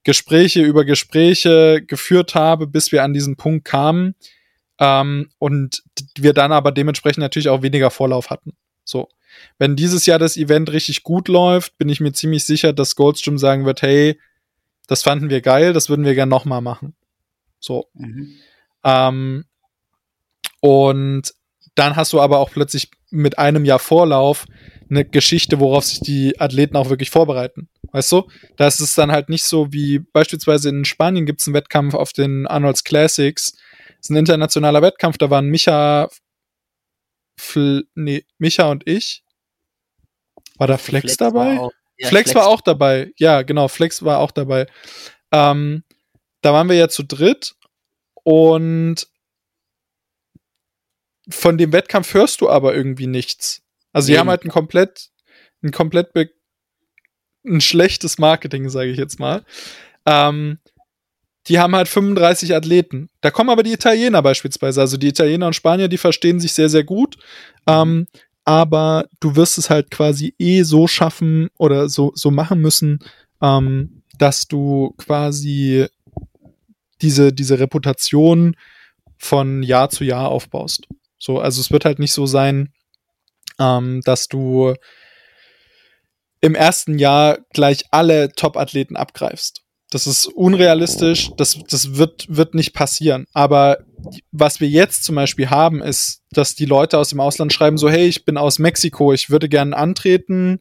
Gespräche über Gespräche geführt habe, bis wir an diesen Punkt kamen. Ähm, und wir dann aber dementsprechend natürlich auch weniger Vorlauf hatten. So. Wenn dieses Jahr das Event richtig gut läuft, bin ich mir ziemlich sicher, dass Goldstream sagen wird, hey, das fanden wir geil, das würden wir gern nochmal machen. So. Mhm. Ähm, und dann hast du aber auch plötzlich mit einem Jahr Vorlauf eine Geschichte, worauf sich die Athleten auch wirklich vorbereiten. Weißt du? Da ist es dann halt nicht so wie beispielsweise in Spanien gibt es einen Wettkampf auf den Arnolds Classics. Das ist ein internationaler Wettkampf, da waren Micha, Fl nee, Micha und ich. War da Flex, Flex dabei? War auch, ja, Flex, Flex, war auch dabei. Ja, genau, Flex war auch dabei. Ähm, da waren wir ja zu dritt und von dem Wettkampf hörst du aber irgendwie nichts. Also, sie haben halt ein komplett, ein komplett ein schlechtes Marketing, sage ich jetzt mal. Ähm, die haben halt 35 Athleten. Da kommen aber die Italiener beispielsweise. Also die Italiener und Spanier, die verstehen sich sehr, sehr gut. Ähm, aber du wirst es halt quasi eh so schaffen oder so, so machen müssen, ähm, dass du quasi diese, diese Reputation von Jahr zu Jahr aufbaust. So, also es wird halt nicht so sein, ähm, dass du im ersten Jahr gleich alle Top-Athleten abgreifst. Das ist unrealistisch, das, das wird, wird nicht passieren. Aber was wir jetzt zum Beispiel haben, ist, dass die Leute aus dem Ausland schreiben so, hey, ich bin aus Mexiko, ich würde gerne antreten.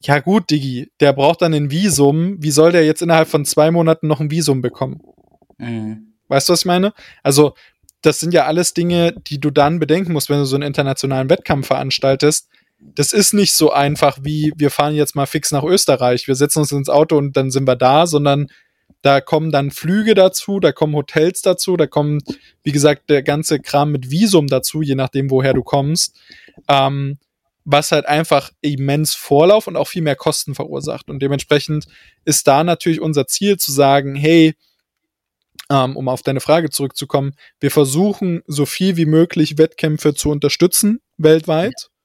Ja gut, Digi, der braucht dann ein Visum. Wie soll der jetzt innerhalb von zwei Monaten noch ein Visum bekommen? Mhm. Weißt du, was ich meine? Also, das sind ja alles Dinge, die du dann bedenken musst, wenn du so einen internationalen Wettkampf veranstaltest das ist nicht so einfach wie, wir fahren jetzt mal fix nach Österreich, wir setzen uns ins Auto und dann sind wir da, sondern da kommen dann Flüge dazu, da kommen Hotels dazu, da kommt, wie gesagt, der ganze Kram mit Visum dazu, je nachdem, woher du kommst. Ähm, was halt einfach immens Vorlauf und auch viel mehr Kosten verursacht. Und dementsprechend ist da natürlich unser Ziel zu sagen, hey, ähm, um auf deine Frage zurückzukommen, wir versuchen so viel wie möglich Wettkämpfe zu unterstützen weltweit. Ne?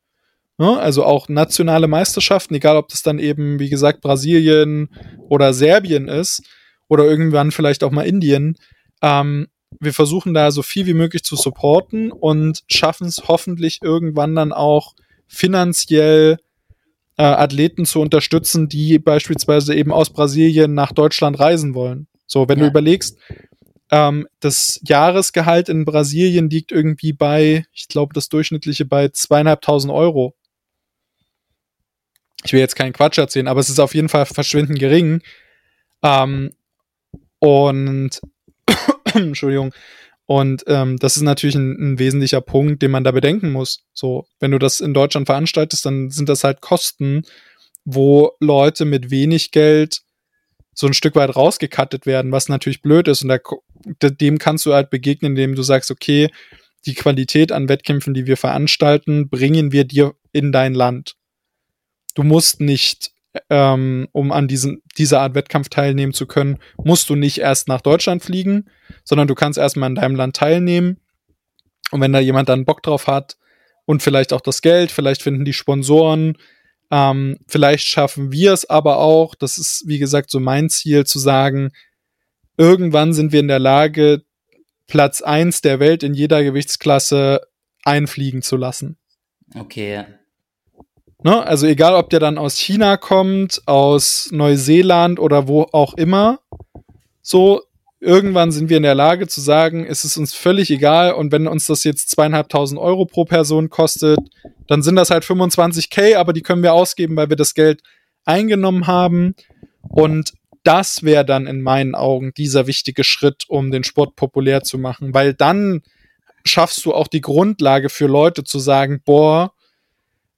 Also auch nationale Meisterschaften, egal ob das dann eben, wie gesagt, Brasilien oder Serbien ist oder irgendwann vielleicht auch mal Indien. Ähm, wir versuchen da so viel wie möglich zu supporten und schaffen es hoffentlich irgendwann dann auch finanziell äh, Athleten zu unterstützen, die beispielsweise eben aus Brasilien nach Deutschland reisen wollen. So, wenn ja. du überlegst, ähm, das Jahresgehalt in Brasilien liegt irgendwie bei, ich glaube, das durchschnittliche bei zweieinhalbtausend Euro ich will jetzt keinen Quatsch erzählen, aber es ist auf jeden Fall verschwindend gering. Ähm, und Entschuldigung. Und ähm, das ist natürlich ein, ein, wesentlicher Punkt, den man da bedenken muss. So, wenn du das in Deutschland veranstaltest, dann sind das halt Kosten, wo Leute mit wenig Geld so ein Stück weit rausgekattet werden, was natürlich blöd ist. Und da, dem kannst du halt begegnen, indem du sagst, okay, die Qualität an Wettkämpfen, die wir veranstalten, bringen wir dir in dein Land du musst nicht, ähm, um an diesen, dieser Art Wettkampf teilnehmen zu können, musst du nicht erst nach Deutschland fliegen, sondern du kannst erstmal in deinem Land teilnehmen. Und wenn da jemand dann Bock drauf hat und vielleicht auch das Geld, vielleicht finden die Sponsoren, ähm, vielleicht schaffen wir es aber auch, das ist wie gesagt so mein Ziel, zu sagen, irgendwann sind wir in der Lage, Platz eins der Welt in jeder Gewichtsklasse einfliegen zu lassen. Okay. Ne? Also egal, ob der dann aus China kommt, aus Neuseeland oder wo auch immer, so irgendwann sind wir in der Lage zu sagen, es ist uns völlig egal und wenn uns das jetzt zweieinhalbtausend Euro pro Person kostet, dann sind das halt 25k, aber die können wir ausgeben, weil wir das Geld eingenommen haben und das wäre dann in meinen Augen dieser wichtige Schritt, um den Sport populär zu machen, weil dann schaffst du auch die Grundlage für Leute zu sagen, boah,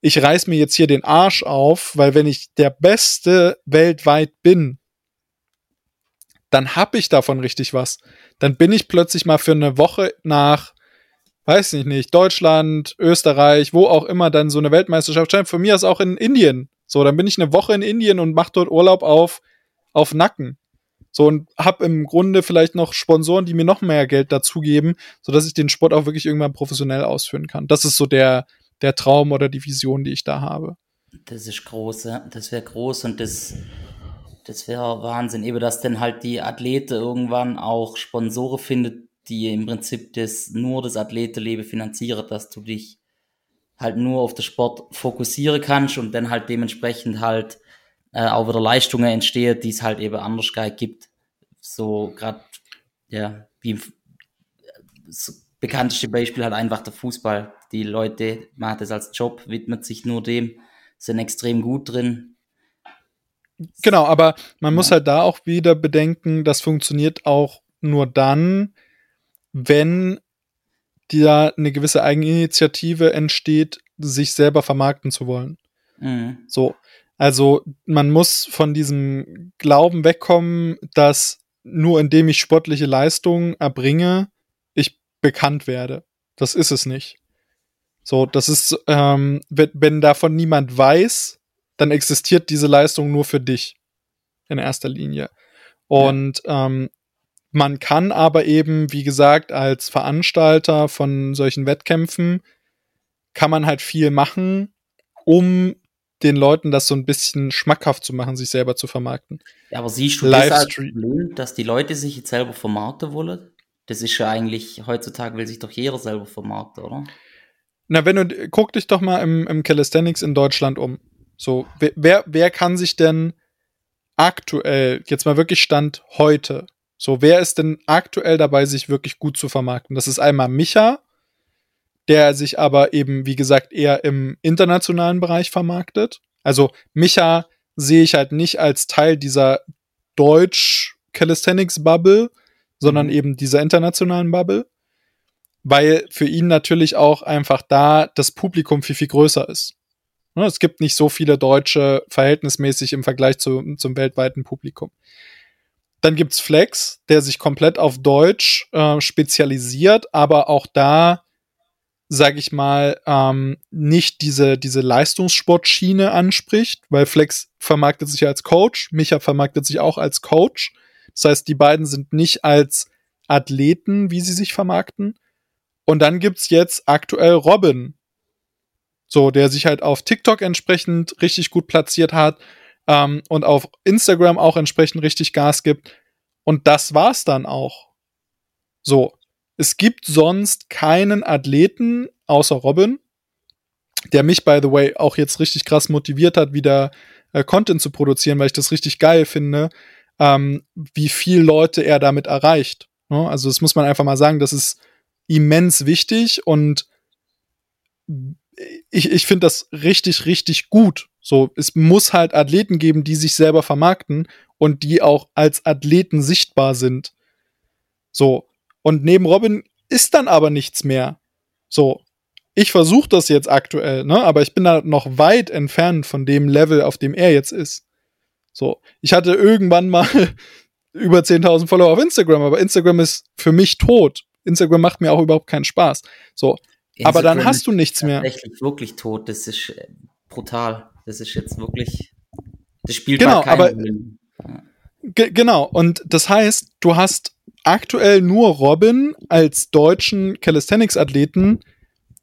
ich reiß mir jetzt hier den Arsch auf, weil wenn ich der Beste weltweit bin, dann hab ich davon richtig was. Dann bin ich plötzlich mal für eine Woche nach, weiß ich nicht, Deutschland, Österreich, wo auch immer dann so eine Weltmeisterschaft scheint. Von mir ist auch in Indien. So, dann bin ich eine Woche in Indien und mach dort Urlaub auf, auf Nacken. So und hab im Grunde vielleicht noch Sponsoren, die mir noch mehr Geld dazugeben, sodass ich den Sport auch wirklich irgendwann professionell ausführen kann. Das ist so der, der Traum oder die Vision, die ich da habe. Das ist groß, ja. Das wäre groß und das, das wäre Wahnsinn. Eben, dass dann halt die Athlete irgendwann auch Sponsoren findet, die im Prinzip das, nur das Athletenleben finanzieren, dass du dich halt nur auf den Sport fokussieren kannst und dann halt dementsprechend halt äh, auch wieder Leistungen entstehen, die es halt eben anders gibt. So gerade, ja, wie das bekannteste Beispiel halt einfach der Fußball. Die Leute machen das als Job, widmet sich nur dem, sind extrem gut drin. Genau, aber man ja. muss halt da auch wieder bedenken, das funktioniert auch nur dann, wenn da eine gewisse Eigeninitiative entsteht, sich selber vermarkten zu wollen. Mhm. So, also man muss von diesem Glauben wegkommen, dass nur indem ich sportliche Leistungen erbringe, bekannt werde. Das ist es nicht. So, das ist, ähm, wenn, wenn davon niemand weiß, dann existiert diese Leistung nur für dich in erster Linie. Und ja. ähm, man kann aber eben, wie gesagt, als Veranstalter von solchen Wettkämpfen, kann man halt viel machen, um den Leuten das so ein bisschen schmackhaft zu machen, sich selber zu vermarkten. Ja, aber siehst du das als Problem, dass die Leute sich jetzt selber vermarkten wollen? Das ist ja eigentlich, heutzutage will sich doch jeder selber vermarkten, oder? Na, wenn du, guck dich doch mal im, im Calisthenics in Deutschland um. So, wer, wer kann sich denn aktuell, jetzt mal wirklich Stand heute, so, wer ist denn aktuell dabei, sich wirklich gut zu vermarkten? Das ist einmal Micha, der sich aber eben, wie gesagt, eher im internationalen Bereich vermarktet. Also Micha sehe ich halt nicht als Teil dieser Deutsch Calisthenics Bubble, sondern mhm. eben dieser internationalen Bubble, weil für ihn natürlich auch einfach da das Publikum viel, viel größer ist. Ne, es gibt nicht so viele Deutsche verhältnismäßig im Vergleich zu, zum weltweiten Publikum. Dann gibt's Flex, der sich komplett auf Deutsch äh, spezialisiert, aber auch da sag ich mal, ähm, nicht diese, diese Leistungssportschiene anspricht, weil Flex vermarktet sich als Coach, Micha vermarktet sich auch als Coach. Das heißt, die beiden sind nicht als Athleten, wie sie sich vermarkten. Und dann gibt's jetzt aktuell Robin, so, der sich halt auf TikTok entsprechend richtig gut platziert hat ähm, und auf Instagram auch entsprechend richtig Gas gibt. Und das war's dann auch. So, es gibt sonst keinen Athleten außer Robin, der mich, by the way, auch jetzt richtig krass motiviert hat, wieder äh, Content zu produzieren, weil ich das richtig geil finde, ähm, wie viel Leute er damit erreicht. Ne? Also das muss man einfach mal sagen, das ist immens wichtig und ich, ich finde das richtig, richtig gut. So, es muss halt Athleten geben, die sich selber vermarkten und die auch als Athleten sichtbar sind. So, und neben Robin ist dann aber nichts mehr. So. Ich versuche das jetzt aktuell, ne? Aber ich bin da noch weit entfernt von dem Level, auf dem er jetzt ist. So. Ich hatte irgendwann mal über 10.000 Follower auf Instagram, aber Instagram ist für mich tot. Instagram macht mir auch überhaupt keinen Spaß. So. Instagram aber dann hast du nichts mehr. Tatsächlich wirklich tot. Das ist äh, brutal. Das ist jetzt wirklich. Das spielt genau, aber, Genau. Und das heißt, du hast aktuell nur Robin als deutschen Calisthenics-Athleten,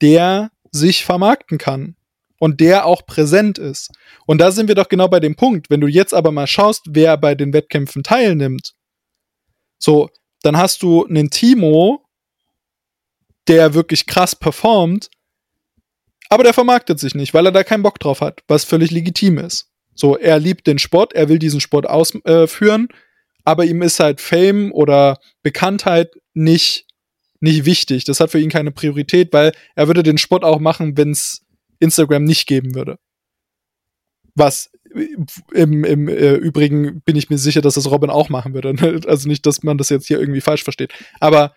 der sich vermarkten kann und der auch präsent ist. Und da sind wir doch genau bei dem Punkt. Wenn du jetzt aber mal schaust, wer bei den Wettkämpfen teilnimmt, so, dann hast du einen Timo, der wirklich krass performt, Aber der vermarktet sich nicht, weil er da keinen Bock drauf hat, was völlig legitim ist. So, er liebt den Sport, er will diesen Sport ausführen, äh, aber ihm ist halt Fame oder Bekanntheit nicht, nicht wichtig. Das hat für ihn keine Priorität, weil er würde den Sport auch machen, wenn es Instagram nicht geben würde. Was im, im äh, Übrigen bin ich mir sicher, dass das Robin auch machen würde. Also nicht, dass man das jetzt hier irgendwie falsch versteht. Aber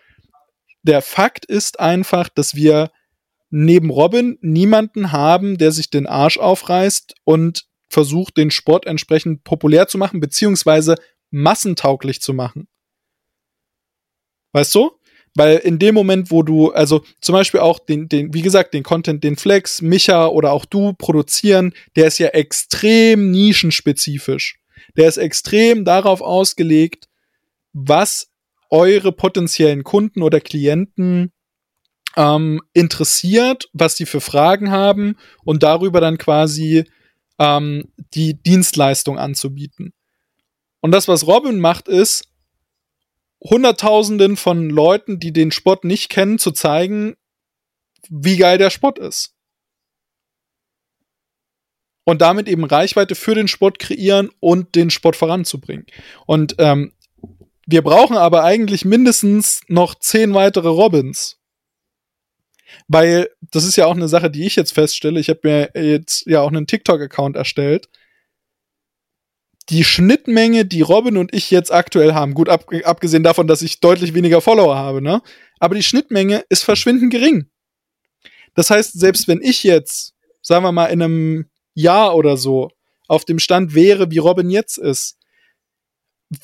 der Fakt ist einfach, dass wir neben Robin niemanden haben, der sich den Arsch aufreißt und versucht, den Sport entsprechend populär zu machen, beziehungsweise massentauglich zu machen. Weißt du? Weil in dem Moment, wo du, also zum Beispiel auch den, den, wie gesagt, den Content, den Flex, Micha oder auch du produzieren, der ist ja extrem nischenspezifisch. Der ist extrem darauf ausgelegt, was eure potenziellen Kunden oder Klienten ähm, interessiert, was die für Fragen haben und darüber dann quasi ähm, die Dienstleistung anzubieten. Und das, was Robin macht, ist, Hunderttausenden von Leuten, die den Sport nicht kennen, zu zeigen, wie geil der Sport ist. Und damit eben Reichweite für den Sport kreieren und den Sport voranzubringen. Und ähm, wir brauchen aber eigentlich mindestens noch zehn weitere Robins. Weil das ist ja auch eine Sache, die ich jetzt feststelle. Ich habe mir jetzt ja auch einen TikTok-Account erstellt die Schnittmenge, die Robin und ich jetzt aktuell haben, gut ab, abgesehen davon, dass ich deutlich weniger Follower habe, ne? Aber die Schnittmenge ist verschwindend gering. Das heißt, selbst wenn ich jetzt, sagen wir mal, in einem Jahr oder so auf dem Stand wäre, wie Robin jetzt ist,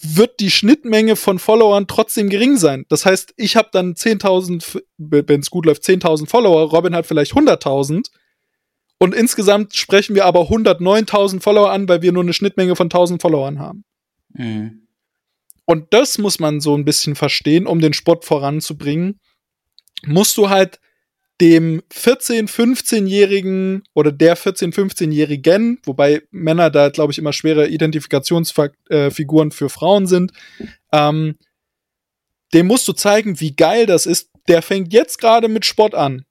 wird die Schnittmenge von Followern trotzdem gering sein. Das heißt, ich habe dann 10.000, wenn es gut läuft, 10.000 Follower, Robin hat vielleicht 100.000 und insgesamt sprechen wir aber 109.000 Follower an, weil wir nur eine Schnittmenge von 1000 Followern haben. Mhm. Und das muss man so ein bisschen verstehen, um den Sport voranzubringen. Musst du halt dem 14-, 15-Jährigen oder der 14-, 15-Jährigen, wobei Männer da, glaube ich, immer schwere Identifikationsfiguren für Frauen sind, ähm, dem musst du zeigen, wie geil das ist. Der fängt jetzt gerade mit Sport an.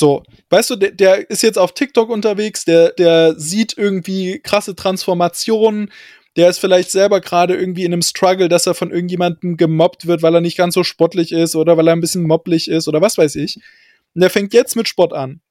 So, weißt du, der, der ist jetzt auf TikTok unterwegs, der, der sieht irgendwie krasse Transformationen, der ist vielleicht selber gerade irgendwie in einem Struggle, dass er von irgendjemandem gemobbt wird, weil er nicht ganz so sportlich ist oder weil er ein bisschen mobblich ist oder was weiß ich. Und der fängt jetzt mit Sport an.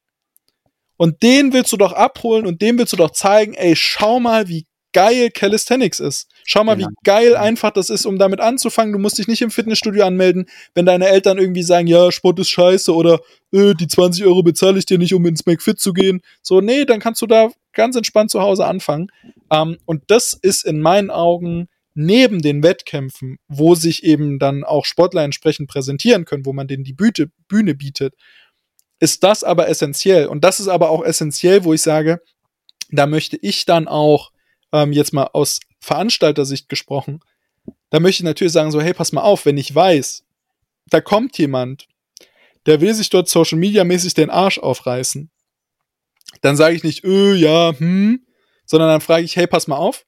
Und den willst du doch abholen und dem willst du doch zeigen, ey, schau mal, wie geil Calisthenics ist. Schau mal, genau. wie geil einfach das ist, um damit anzufangen. Du musst dich nicht im Fitnessstudio anmelden, wenn deine Eltern irgendwie sagen, ja, Sport ist scheiße oder äh, die 20 Euro bezahle ich dir nicht, um ins McFit zu gehen. So, nee, dann kannst du da ganz entspannt zu Hause anfangen. Ähm, und das ist in meinen Augen neben den Wettkämpfen, wo sich eben dann auch Sportler entsprechend präsentieren können, wo man denen die Bühne, Bühne bietet, ist das aber essentiell. Und das ist aber auch essentiell, wo ich sage, da möchte ich dann auch ähm, jetzt mal aus Veranstalter-Sicht gesprochen, da möchte ich natürlich sagen, so, hey, pass mal auf, wenn ich weiß, da kommt jemand, der will sich dort Social Media mäßig den Arsch aufreißen, dann sage ich nicht, öh, ja, hm, sondern dann frage ich, hey, pass mal auf,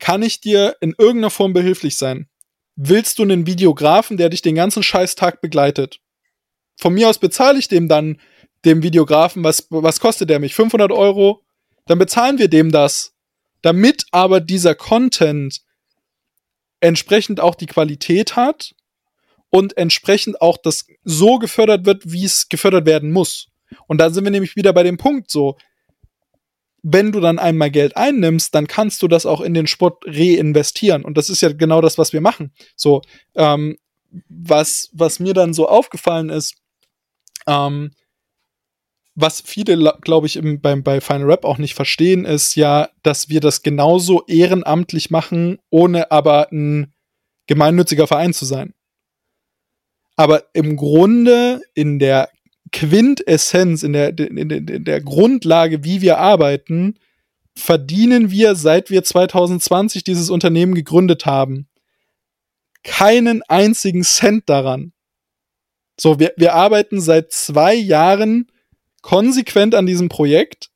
kann ich dir in irgendeiner Form behilflich sein? Willst du einen Videografen, der dich den ganzen Scheißtag begleitet? Von mir aus bezahle ich dem dann, dem Videografen, was, was kostet der mich? 500 Euro? Dann bezahlen wir dem das damit aber dieser Content entsprechend auch die Qualität hat und entsprechend auch das so gefördert wird, wie es gefördert werden muss. Und da sind wir nämlich wieder bei dem Punkt so, wenn du dann einmal Geld einnimmst, dann kannst du das auch in den Sport reinvestieren. Und das ist ja genau das, was wir machen. So, ähm, was, was mir dann so aufgefallen ist, ähm, was viele, glaube ich, im, beim, bei Final Rap auch nicht verstehen, ist ja, dass wir das genauso ehrenamtlich machen, ohne aber ein gemeinnütziger Verein zu sein. Aber im Grunde, in der Quintessenz, in der, in, der, in der Grundlage, wie wir arbeiten, verdienen wir, seit wir 2020 dieses Unternehmen gegründet haben, keinen einzigen Cent daran. So, wir, wir arbeiten seit zwei Jahren konsequent an diesem Projekt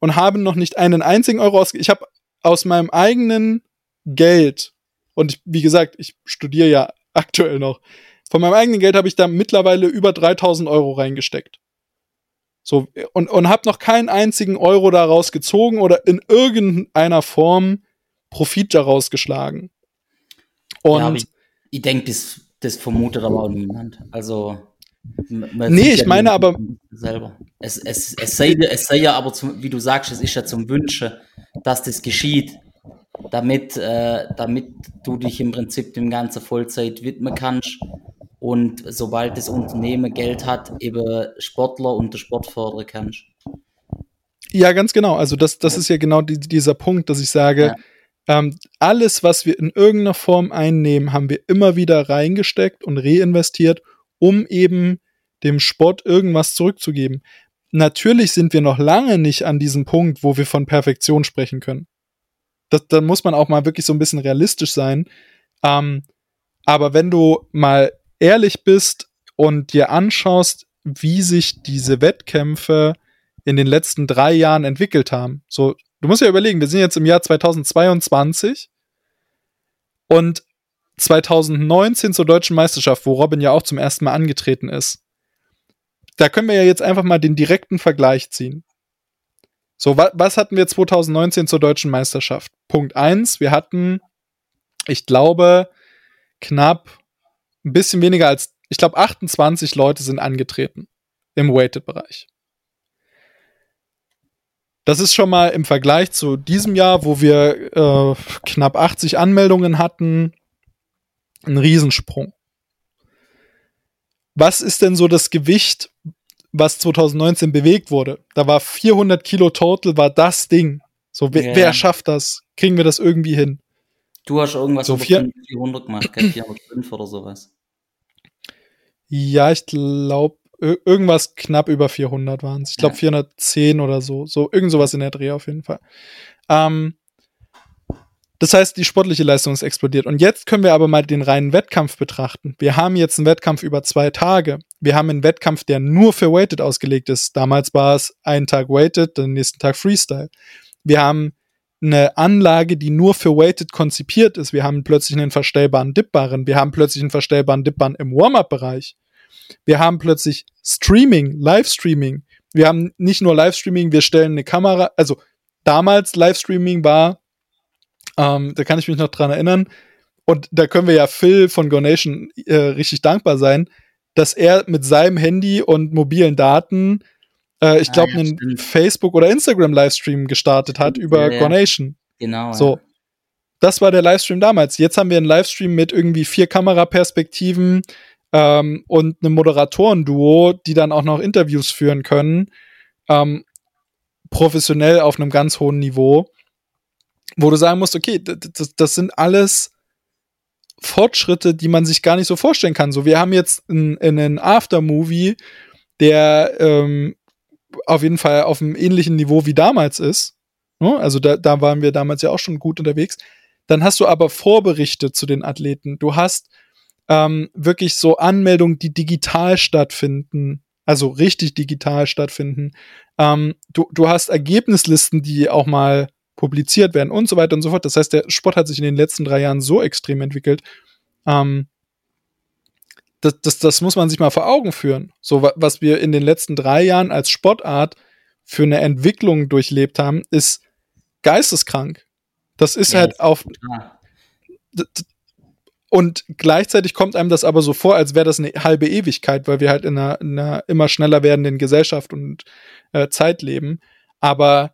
und haben noch nicht einen einzigen Euro ausgegeben. Ich habe aus meinem eigenen Geld, und ich, wie gesagt, ich studiere ja aktuell noch, von meinem eigenen Geld habe ich da mittlerweile über 3000 Euro reingesteckt. So, und, und habe noch keinen einzigen Euro daraus gezogen oder in irgendeiner Form Profit daraus geschlagen. Und ja, ich, ich denke, das, das vermutet aber auch niemand. Also nee, ich ja meine aber selber. Es, es, es, sei, es sei ja aber, zum, wie du sagst, es ist ja zum Wünsche, dass das geschieht, damit, äh, damit du dich im Prinzip dem ganzen Vollzeit widmen kannst und sobald das Unternehmen Geld hat, eben Sportler und den Sport fördern kannst. Ja, ganz genau. Also das, das ist ja genau die, dieser Punkt, dass ich sage, ja. ähm, alles, was wir in irgendeiner Form einnehmen, haben wir immer wieder reingesteckt und reinvestiert, um eben dem Sport irgendwas zurückzugeben. Natürlich sind wir noch lange nicht an diesem Punkt, wo wir von Perfektion sprechen können. Das, da muss man auch mal wirklich so ein bisschen realistisch sein. Ähm, aber wenn du mal ehrlich bist und dir anschaust, wie sich diese Wettkämpfe in den letzten drei Jahren entwickelt haben. So, du musst ja überlegen, wir sind jetzt im Jahr 2022 und 2019 zur deutschen Meisterschaft, wo Robin ja auch zum ersten Mal angetreten ist. Da können wir ja jetzt einfach mal den direkten Vergleich ziehen. So, wa was hatten wir 2019 zur deutschen Meisterschaft? Punkt eins: wir hatten, ich glaube, knapp ein bisschen weniger als, ich glaube, 28 Leute sind angetreten im Weighted-Bereich. Das ist schon mal im Vergleich zu diesem Jahr, wo wir äh, knapp 80 Anmeldungen hatten, ein Riesensprung. Was ist denn so das Gewicht, was 2019 bewegt wurde? Da war 400 Kilo total, war das Ding. So, wer, yeah. wer schafft das? Kriegen wir das irgendwie hin? Du hast irgendwas so 400 gemacht, 405 oder sowas. Ja, ich glaube, irgendwas knapp über 400 waren es. Ich glaube ja. 410 oder so. So irgend sowas in der Dreh auf jeden Fall. Ähm, das heißt, die sportliche Leistung ist explodiert. Und jetzt können wir aber mal den reinen Wettkampf betrachten. Wir haben jetzt einen Wettkampf über zwei Tage. Wir haben einen Wettkampf, der nur für Weighted ausgelegt ist. Damals war es einen Tag Weighted, den nächsten Tag Freestyle. Wir haben eine Anlage, die nur für Weighted konzipiert ist. Wir haben plötzlich einen verstellbaren Dipbaren. Wir haben plötzlich einen verstellbaren Dipbaren im Warm-Up-Bereich. Wir haben plötzlich Streaming, Livestreaming. Wir haben nicht nur Livestreaming, wir stellen eine Kamera. Also damals Livestreaming war, ähm, da kann ich mich noch dran erinnern. Und da können wir ja Phil von GoNation äh, richtig dankbar sein, dass er mit seinem Handy und mobilen Daten äh, ich glaube, ah, ja, einen stimmt. Facebook- oder Instagram-Livestream gestartet hat über ja, Gornation. Genau. So. Das war der Livestream damals. Jetzt haben wir einen Livestream mit irgendwie vier Kameraperspektiven ähm, und einem Moderatoren-Duo, die dann auch noch Interviews führen können. Ähm, professionell auf einem ganz hohen Niveau. Wo du sagen musst, okay, das, das sind alles Fortschritte, die man sich gar nicht so vorstellen kann. So, wir haben jetzt einen Aftermovie, der ähm, auf jeden Fall auf einem ähnlichen Niveau wie damals ist. Ne? Also da, da waren wir damals ja auch schon gut unterwegs. Dann hast du aber Vorberichte zu den Athleten. Du hast ähm, wirklich so Anmeldungen, die digital stattfinden, also richtig digital stattfinden. Ähm, du, du hast Ergebnislisten, die auch mal publiziert werden und so weiter und so fort. Das heißt, der Sport hat sich in den letzten drei Jahren so extrem entwickelt. Ähm, das, das, das muss man sich mal vor Augen führen. So, was wir in den letzten drei Jahren als Sportart für eine Entwicklung durchlebt haben, ist geisteskrank. Das ist ja, halt auf. Und gleichzeitig kommt einem das aber so vor, als wäre das eine halbe Ewigkeit, weil wir halt in einer, in einer immer schneller werdenden Gesellschaft und äh, Zeit leben. Aber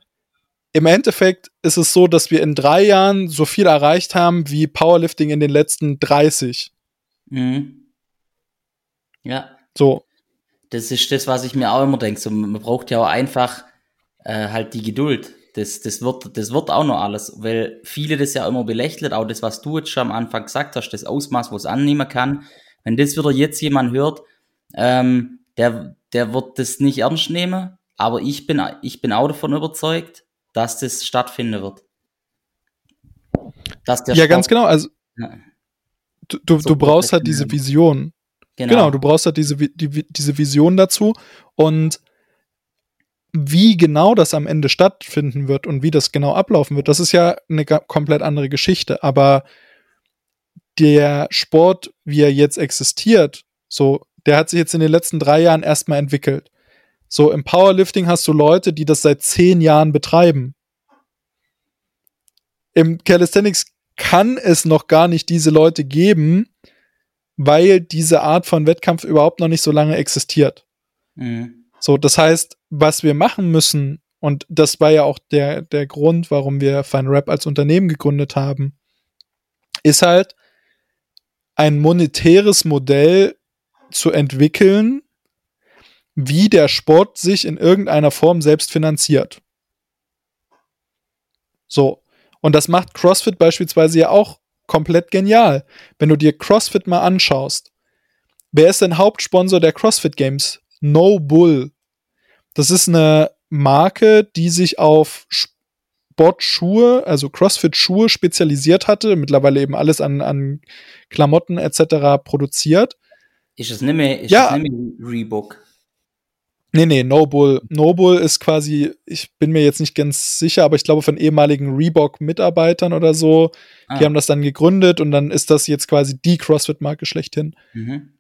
im Endeffekt ist es so, dass wir in drei Jahren so viel erreicht haben wie Powerlifting in den letzten 30. Mhm. Ja. So. Das ist das, was ich mir auch immer denke. So, man braucht ja auch einfach äh, halt die Geduld. Das, das, wird, das wird auch noch alles, weil viele das ja immer belächelt, auch das, was du jetzt schon am Anfang gesagt hast, das Ausmaß, wo es annehmen kann. Wenn das wieder jetzt jemand hört, ähm, der, der wird das nicht ernst nehmen, aber ich bin, ich bin auch davon überzeugt, dass das stattfinden wird. Dass der ja, Sport, ganz genau. Also, ja, du, du, so du brauchst halt diese Vision. Genau. genau, du brauchst halt diese, die, diese Vision dazu und wie genau das am Ende stattfinden wird und wie das genau ablaufen wird, das ist ja eine komplett andere Geschichte. Aber der Sport, wie er jetzt existiert, so, der hat sich jetzt in den letzten drei Jahren erstmal entwickelt. So, im Powerlifting hast du Leute, die das seit zehn Jahren betreiben. Im Calisthenics kann es noch gar nicht diese Leute geben, weil diese Art von Wettkampf überhaupt noch nicht so lange existiert. Mhm. So, das heißt, was wir machen müssen, und das war ja auch der, der Grund, warum wir Fine Rap als Unternehmen gegründet haben, ist halt ein monetäres Modell zu entwickeln, wie der Sport sich in irgendeiner Form selbst finanziert. So. Und das macht CrossFit beispielsweise ja auch komplett genial. Wenn du dir CrossFit mal anschaust, wer ist denn Hauptsponsor der CrossFit Games? No Bull. Das ist eine Marke, die sich auf Sportschuhe, also CrossFit-Schuhe spezialisiert hatte, mittlerweile eben alles an, an Klamotten etc. produziert. Ist es nicht mehr, ist ja. nicht mehr Reebok? Nee, nee, Noble. Noble ist quasi, ich bin mir jetzt nicht ganz sicher, aber ich glaube von ehemaligen Reebok-Mitarbeitern oder so. Ah. Die haben das dann gegründet und dann ist das jetzt quasi die CrossFit-Marke schlechthin. Mhm.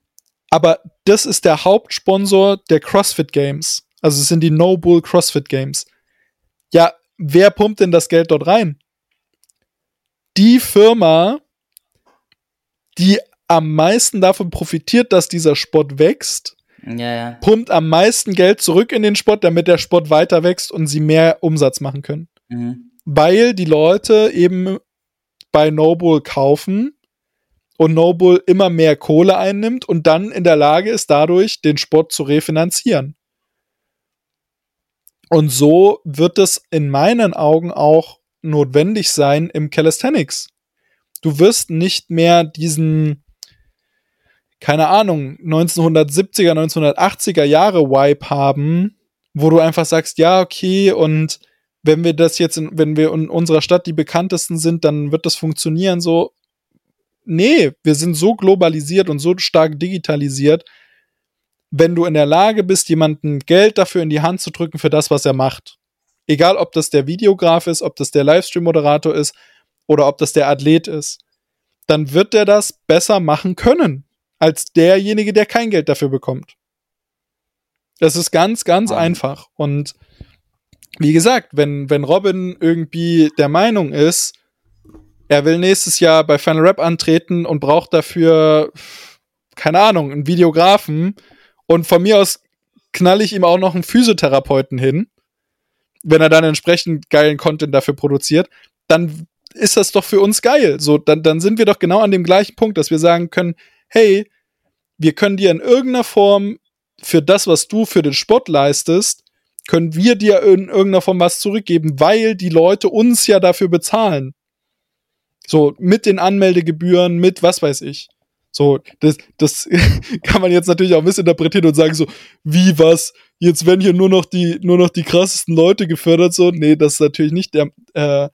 Aber das ist der Hauptsponsor der CrossFit Games. Also es sind die Noble CrossFit Games. Ja, wer pumpt denn das Geld dort rein? Die Firma, die am meisten davon profitiert, dass dieser Sport wächst, ja, ja. pumpt am meisten Geld zurück in den Sport, damit der Sport weiter wächst und sie mehr Umsatz machen können. Mhm. Weil die Leute eben bei Noble kaufen und Noble immer mehr Kohle einnimmt und dann in der Lage ist, dadurch den Sport zu refinanzieren. Und so wird es in meinen Augen auch notwendig sein im Calisthenics. Du wirst nicht mehr diesen keine Ahnung, 1970er, 1980er Jahre Wipe haben, wo du einfach sagst, ja, okay, und wenn wir das jetzt, in, wenn wir in unserer Stadt die bekanntesten sind, dann wird das funktionieren so. Nee, wir sind so globalisiert und so stark digitalisiert. Wenn du in der Lage bist, jemandem Geld dafür in die Hand zu drücken für das, was er macht, egal ob das der Videograf ist, ob das der Livestream-Moderator ist oder ob das der Athlet ist, dann wird er das besser machen können als derjenige, der kein Geld dafür bekommt. Das ist ganz, ganz einfach. Und wie gesagt, wenn, wenn Robin irgendwie der Meinung ist, er will nächstes Jahr bei Final Rap antreten und braucht dafür, keine Ahnung, einen Videografen und von mir aus knall ich ihm auch noch einen Physiotherapeuten hin, wenn er dann entsprechend geilen Content dafür produziert, dann ist das doch für uns geil. So, dann, dann sind wir doch genau an dem gleichen Punkt, dass wir sagen können, hey, wir können dir in irgendeiner Form für das, was du für den Sport leistest, können wir dir in irgendeiner Form was zurückgeben, weil die Leute uns ja dafür bezahlen. So, mit den Anmeldegebühren, mit was weiß ich. So, das, das kann man jetzt natürlich auch missinterpretieren und sagen so, wie was? Jetzt werden hier nur noch die, nur noch die krassesten Leute gefördert, so. Nee, das ist natürlich nicht der, äh,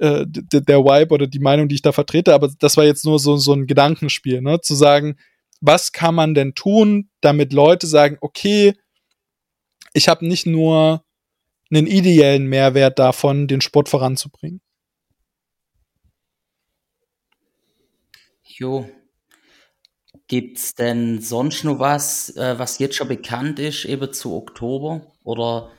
äh, der, Vibe oder die Meinung, die ich da vertrete, aber das war jetzt nur so, so ein Gedankenspiel, ne? Zu sagen, was kann man denn tun, damit Leute sagen, okay, ich habe nicht nur einen ideellen Mehrwert davon, den Sport voranzubringen. Jo. Gibt's denn sonst noch was, äh, was jetzt schon bekannt ist, eben zu Oktober? Oder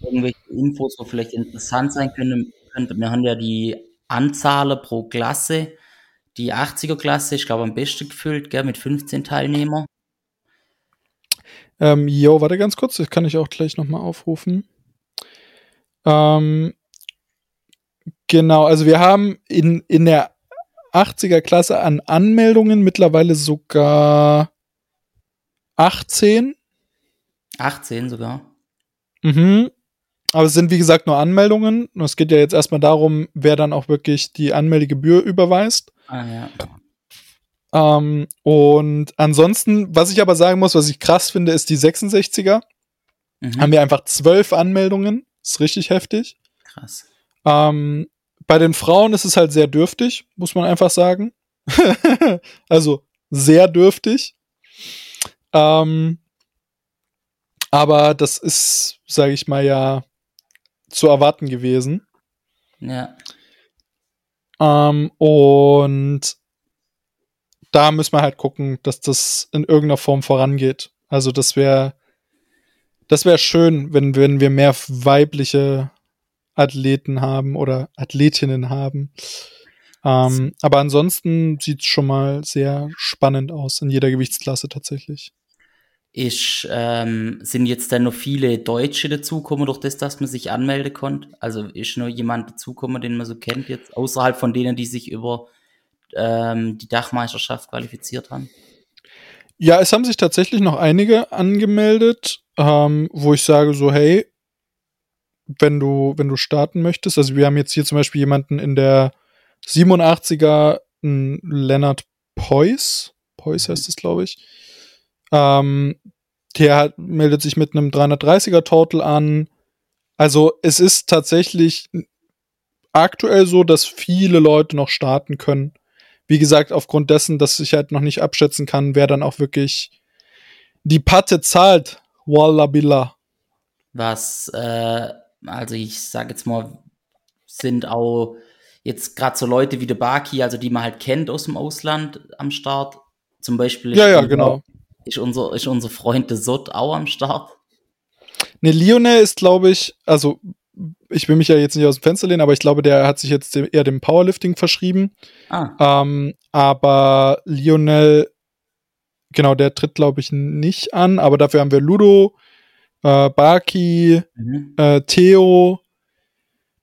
irgendwelche Infos, wo vielleicht interessant sein können, könnte. Wir haben ja die Anzahl pro Klasse. Die 80er-Klasse ist, glaube ich, am besten gefüllt, gell, mit 15 Teilnehmern. Ähm, jo, warte ganz kurz, das kann ich auch gleich nochmal aufrufen. Ähm, genau, also wir haben in, in der 80er Klasse an Anmeldungen mittlerweile sogar 18. 18 sogar. Mhm. Aber es sind wie gesagt nur Anmeldungen. Es geht ja jetzt erstmal darum, wer dann auch wirklich die Anmeldegebühr überweist. Ah, ja. Ähm, und ansonsten, was ich aber sagen muss, was ich krass finde, ist die 66er. Mhm. Haben wir einfach zwölf Anmeldungen. Ist richtig heftig. Krass. Ähm, bei den Frauen ist es halt sehr dürftig, muss man einfach sagen. also sehr dürftig. Ähm, aber das ist, sage ich mal, ja zu erwarten gewesen. Ja. Ähm, und da müssen wir halt gucken, dass das in irgendeiner Form vorangeht. Also, dass wir Das wäre schön, wenn, wenn wir mehr weibliche Athleten haben oder Athletinnen haben. Ähm, aber ansonsten sieht es schon mal sehr spannend aus in jeder Gewichtsklasse tatsächlich. Ist, ähm, sind jetzt dann noch viele Deutsche dazugekommen, durch das, dass man sich anmelden konnte? Also ist noch jemand dazugekommen, den man so kennt jetzt, außerhalb von denen, die sich über ähm, die Dachmeisterschaft qualifiziert haben? Ja, es haben sich tatsächlich noch einige angemeldet, ähm, wo ich sage so, hey, wenn du, wenn du starten möchtest, also wir haben jetzt hier zum Beispiel jemanden in der 87er, Leonard Pois, Pois heißt es, glaube ich. Ähm, der meldet sich mit einem 330er Total an. Also es ist tatsächlich aktuell so, dass viele Leute noch starten können. Wie gesagt, aufgrund dessen, dass ich halt noch nicht abschätzen kann, wer dann auch wirklich die Patte zahlt. Wallabilla. Was, äh, also ich sage jetzt mal, sind auch jetzt gerade so Leute wie der Baki, also die man halt kennt aus dem Ausland am Start. Zum Beispiel. Ja, ja, genau. Ist unser, ist unser Freund der Sot auch am Start? Ne, Lionel ist, glaube ich, also ich will mich ja jetzt nicht aus dem Fenster lehnen, aber ich glaube, der hat sich jetzt eher dem Powerlifting verschrieben. Ah. Ähm, aber Lionel, genau, der tritt, glaube ich, nicht an, aber dafür haben wir Ludo, äh, Baki, mhm. äh, Theo.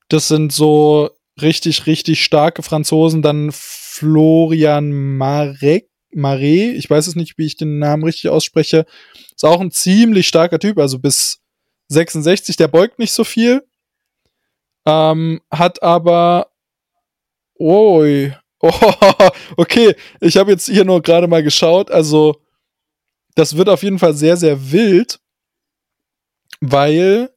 Das sind so richtig, richtig starke Franzosen. Dann Florian Marek, Marais, ich weiß es nicht, wie ich den Namen richtig ausspreche. Ist auch ein ziemlich starker Typ, also bis 66, der beugt nicht so viel. Ähm, hat aber. Oi. Oh, okay, ich habe jetzt hier nur gerade mal geschaut. Also, das wird auf jeden Fall sehr, sehr wild, weil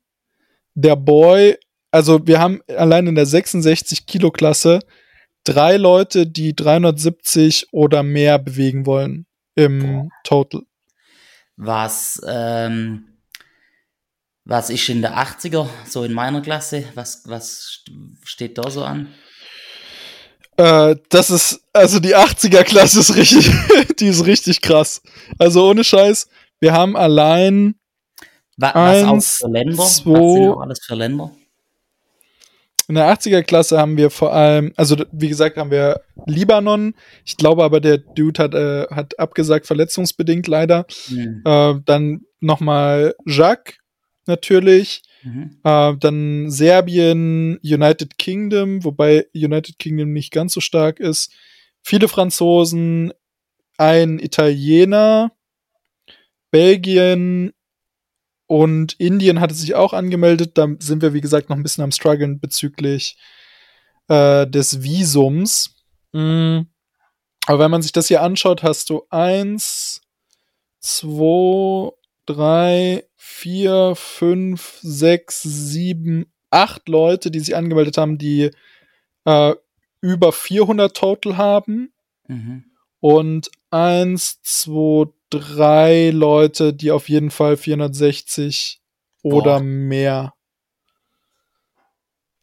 der Boy, also wir haben allein in der 66 Kilo Klasse drei Leute, die 370 oder mehr bewegen wollen im Boah. Total. Was ähm, was ist in der 80er, so in meiner Klasse? Was, was steht da so an? Äh, das ist, also die 80er-Klasse ist richtig, die ist richtig krass. Also ohne Scheiß, wir haben allein. Was, was eins, auch für Länder? Zwei, was sind auch alles für Länder? In der 80er-Klasse haben wir vor allem, also wie gesagt, haben wir Libanon. Ich glaube aber, der Dude hat, äh, hat abgesagt, verletzungsbedingt leider. Mhm. Äh, dann nochmal Jacques natürlich. Mhm. Äh, dann Serbien, United Kingdom, wobei United Kingdom nicht ganz so stark ist. Viele Franzosen, ein Italiener, Belgien und Indien hatte sich auch angemeldet. Da sind wir, wie gesagt, noch ein bisschen am struggeln bezüglich äh, des Visums. Mhm. Aber wenn man sich das hier anschaut, hast du eins, zwei, drei, vier, fünf, sechs, sieben, acht Leute, die sich angemeldet haben, die äh, über 400 Total haben. Mhm. Und eins, zwei, drei Leute, die auf jeden Fall 460 Boah. oder mehr.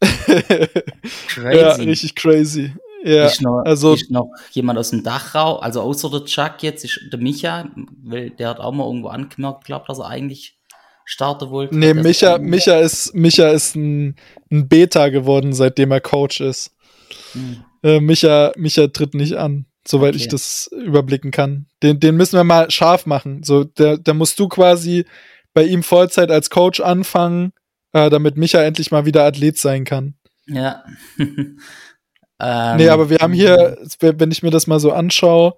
crazy. Ja, richtig crazy. Ja, ist noch, also ist noch jemand aus dem Dachraum, also außer der Chuck jetzt, ist der Micha, weil der hat auch mal irgendwo angemerkt, glaubt, dass er eigentlich starten wollte. Nee, Micha, Micha ist, Micha ist ein, ein Beta geworden, seitdem er Coach ist. Hm. Äh, Micha, Micha tritt nicht an, soweit okay. ich das überblicken kann. Den, den müssen wir mal scharf machen. So, da, da musst du quasi bei ihm Vollzeit als Coach anfangen, äh, damit Micha endlich mal wieder Athlet sein kann. Ja. Ähm, nee, aber wir haben hier, wenn ich mir das mal so anschaue,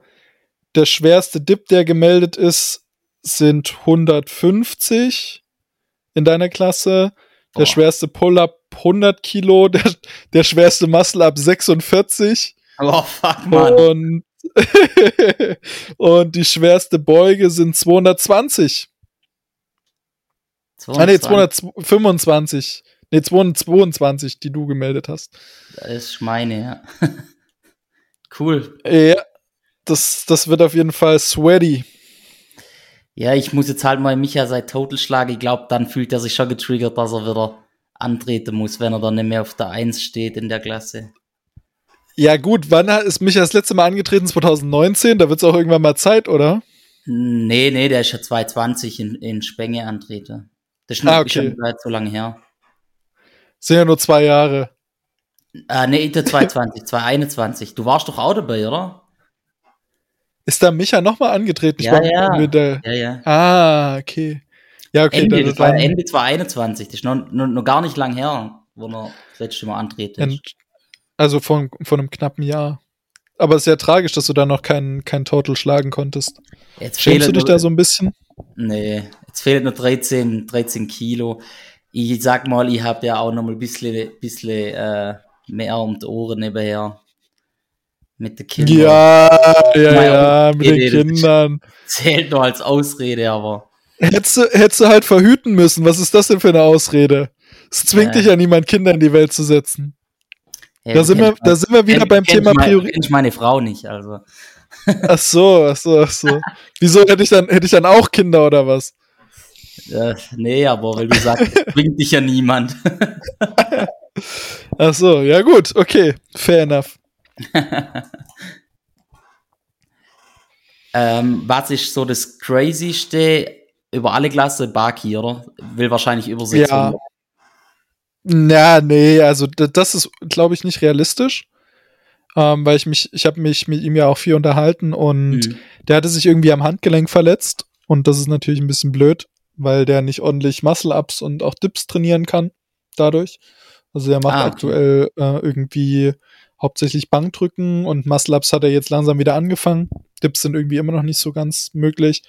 der schwerste Dip, der gemeldet ist, sind 150 in deiner Klasse. Der Boah. schwerste Pull-up 100 Kilo, der, der schwerste Muscle-up 46. Oh, fuck, Mann. Und, und die schwerste Beuge sind 220. 22. Ah, nee, 225. Nee, 222, die du gemeldet hast. Das ist meine, ja. cool. Ja, das, das wird auf jeden Fall sweaty. Ja, ich muss jetzt halt mal Micha seit Total schlagen. Ich glaube, dann fühlt er sich schon getriggert, dass er wieder antreten muss, wenn er dann nicht mehr auf der 1 steht in der Klasse. Ja, gut, wann ist Micha das letzte Mal angetreten? 2019? Da wird es auch irgendwann mal Zeit, oder? Nee, nee, der ist ja 220 in, in Spenge antreten. Das ist, Ah, okay. weit so lange her. Sind ja nur zwei Jahre. Äh, nee, der 2020, 2021. Du warst doch auch dabei, oder? Ist da Micha nochmal angetreten? Ich Ja, war ja. mit der, Ja, ja. Ah, okay. Ja, okay. Ende, das war Ende 2021. Das ist noch, noch, noch gar nicht lang her, wo er das letzte Mal antreten ist. Also von, von einem knappen Jahr. Aber es ist ja tragisch, dass du da noch kein, kein Total schlagen konntest. Jetzt Schämst du dich da so ein bisschen? Nee, jetzt fehlen noch 13, 13 Kilo. Ich sag mal, ich habe ja auch noch mal ein bisschen, bisschen äh, mehr um die Ohren nebenher. Mit den Kindern. Ja, ja, ja, mit den Kindern. Zählt nur als Ausrede, aber. Hättest du, hättest du halt verhüten müssen. Was ist das denn für eine Ausrede? Es zwingt Ja. dich ja niemand, Kinder in die Welt zu setzen. Hey, Da sind, wir, da sind wir wieder beim Thema Priorität. kennst meine Frau nicht, also. Ach so, ach so, ach so. Wieso hätte ich dann, hätte ich dann auch Kinder oder was? Äh, nee, aber weil du sagst, bringt dich ja niemand. Ach so, ja gut, okay, fair enough. ähm, was ist so das Crazyste über alle Klasse? Baki, oder? Will wahrscheinlich über 600. Ja, nee, also das ist, glaube ich, nicht realistisch. Ähm, weil ich mich, ich habe mich mit ihm ja auch viel unterhalten und Mhm. der hatte sich irgendwie am Handgelenk verletzt und das ist natürlich ein bisschen blöd, weil der nicht ordentlich Muscle-Ups und auch Dips trainieren kann dadurch. Also er macht Ah, aktuell äh, irgendwie hauptsächlich Bankdrücken und Muscle-Ups hat er jetzt langsam wieder angefangen. Dips sind irgendwie immer noch nicht so ganz möglich.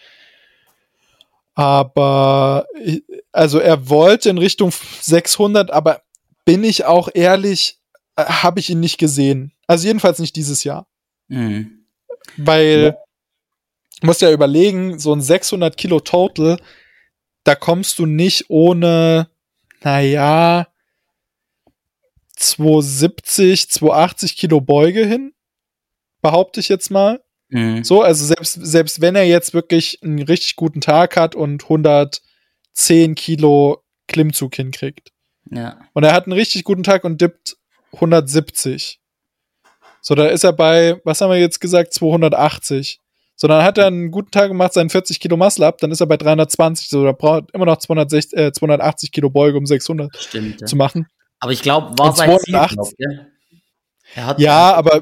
Aber ich- also er wollte in Richtung 600, aber bin ich auch ehrlich, äh, habe ich ihn nicht gesehen. Also jedenfalls nicht dieses Jahr. Mhm. Weil, du musst ja überlegen, so ein 600 Kilo Total, da kommst du nicht ohne, naja, 270, 280 Kilo Beuge hin, behaupte ich jetzt mal. Mhm. So, also selbst, selbst wenn er jetzt wirklich einen richtig guten Tag hat und 110 Kilo Klimmzug hinkriegt. Ja. Und er hat einen richtig guten Tag und dippt 170. So, da ist er bei, was haben wir jetzt gesagt, 280. So, dann hat er einen guten Tag und macht seinen 40 Kilo Muscle ab, dann ist er bei 320. So, da braucht immer noch 260, äh, 280 Kilo Beuge, um 600 Stimmt. Ja. zu machen. Aber ich glaube, war Und sein Ziel, 82. glaub? Er Ja, aber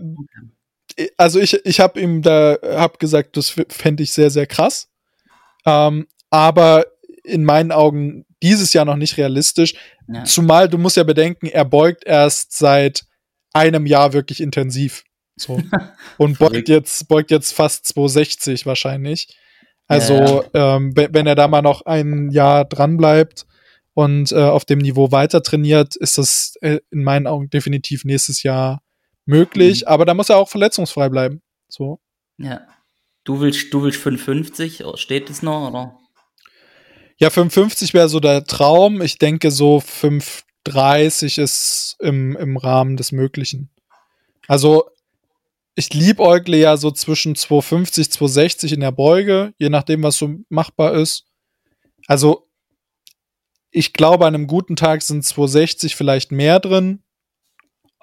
also ich, ich habe ihm da hab gesagt, das fände ich sehr, sehr krass. Ähm, aber in meinen Augen dieses Jahr noch nicht realistisch. Ja. Zumal du musst ja bedenken, er beugt erst seit einem Jahr wirklich intensiv. So. Und beugt jetzt, beugt jetzt fast 260 wahrscheinlich. Also, Ja, Ähm, wenn, er da mal noch ein Jahr dran bleibt und äh, auf dem Niveau weiter trainiert, ist das äh, in meinen Augen definitiv nächstes Jahr möglich. Mhm. Aber da muss er auch verletzungsfrei bleiben. So. Ja. Du willst, du willst 55, steht das noch, oder? Ja, 55 wäre so der Traum. Ich denke, so 530 ist im, im Rahmen des Möglichen. Also, ich liebäugle ja so zwischen 250, 260 in der Beuge, je nachdem, was so machbar ist. Also, ich glaube, an einem guten Tag sind 260 vielleicht mehr drin.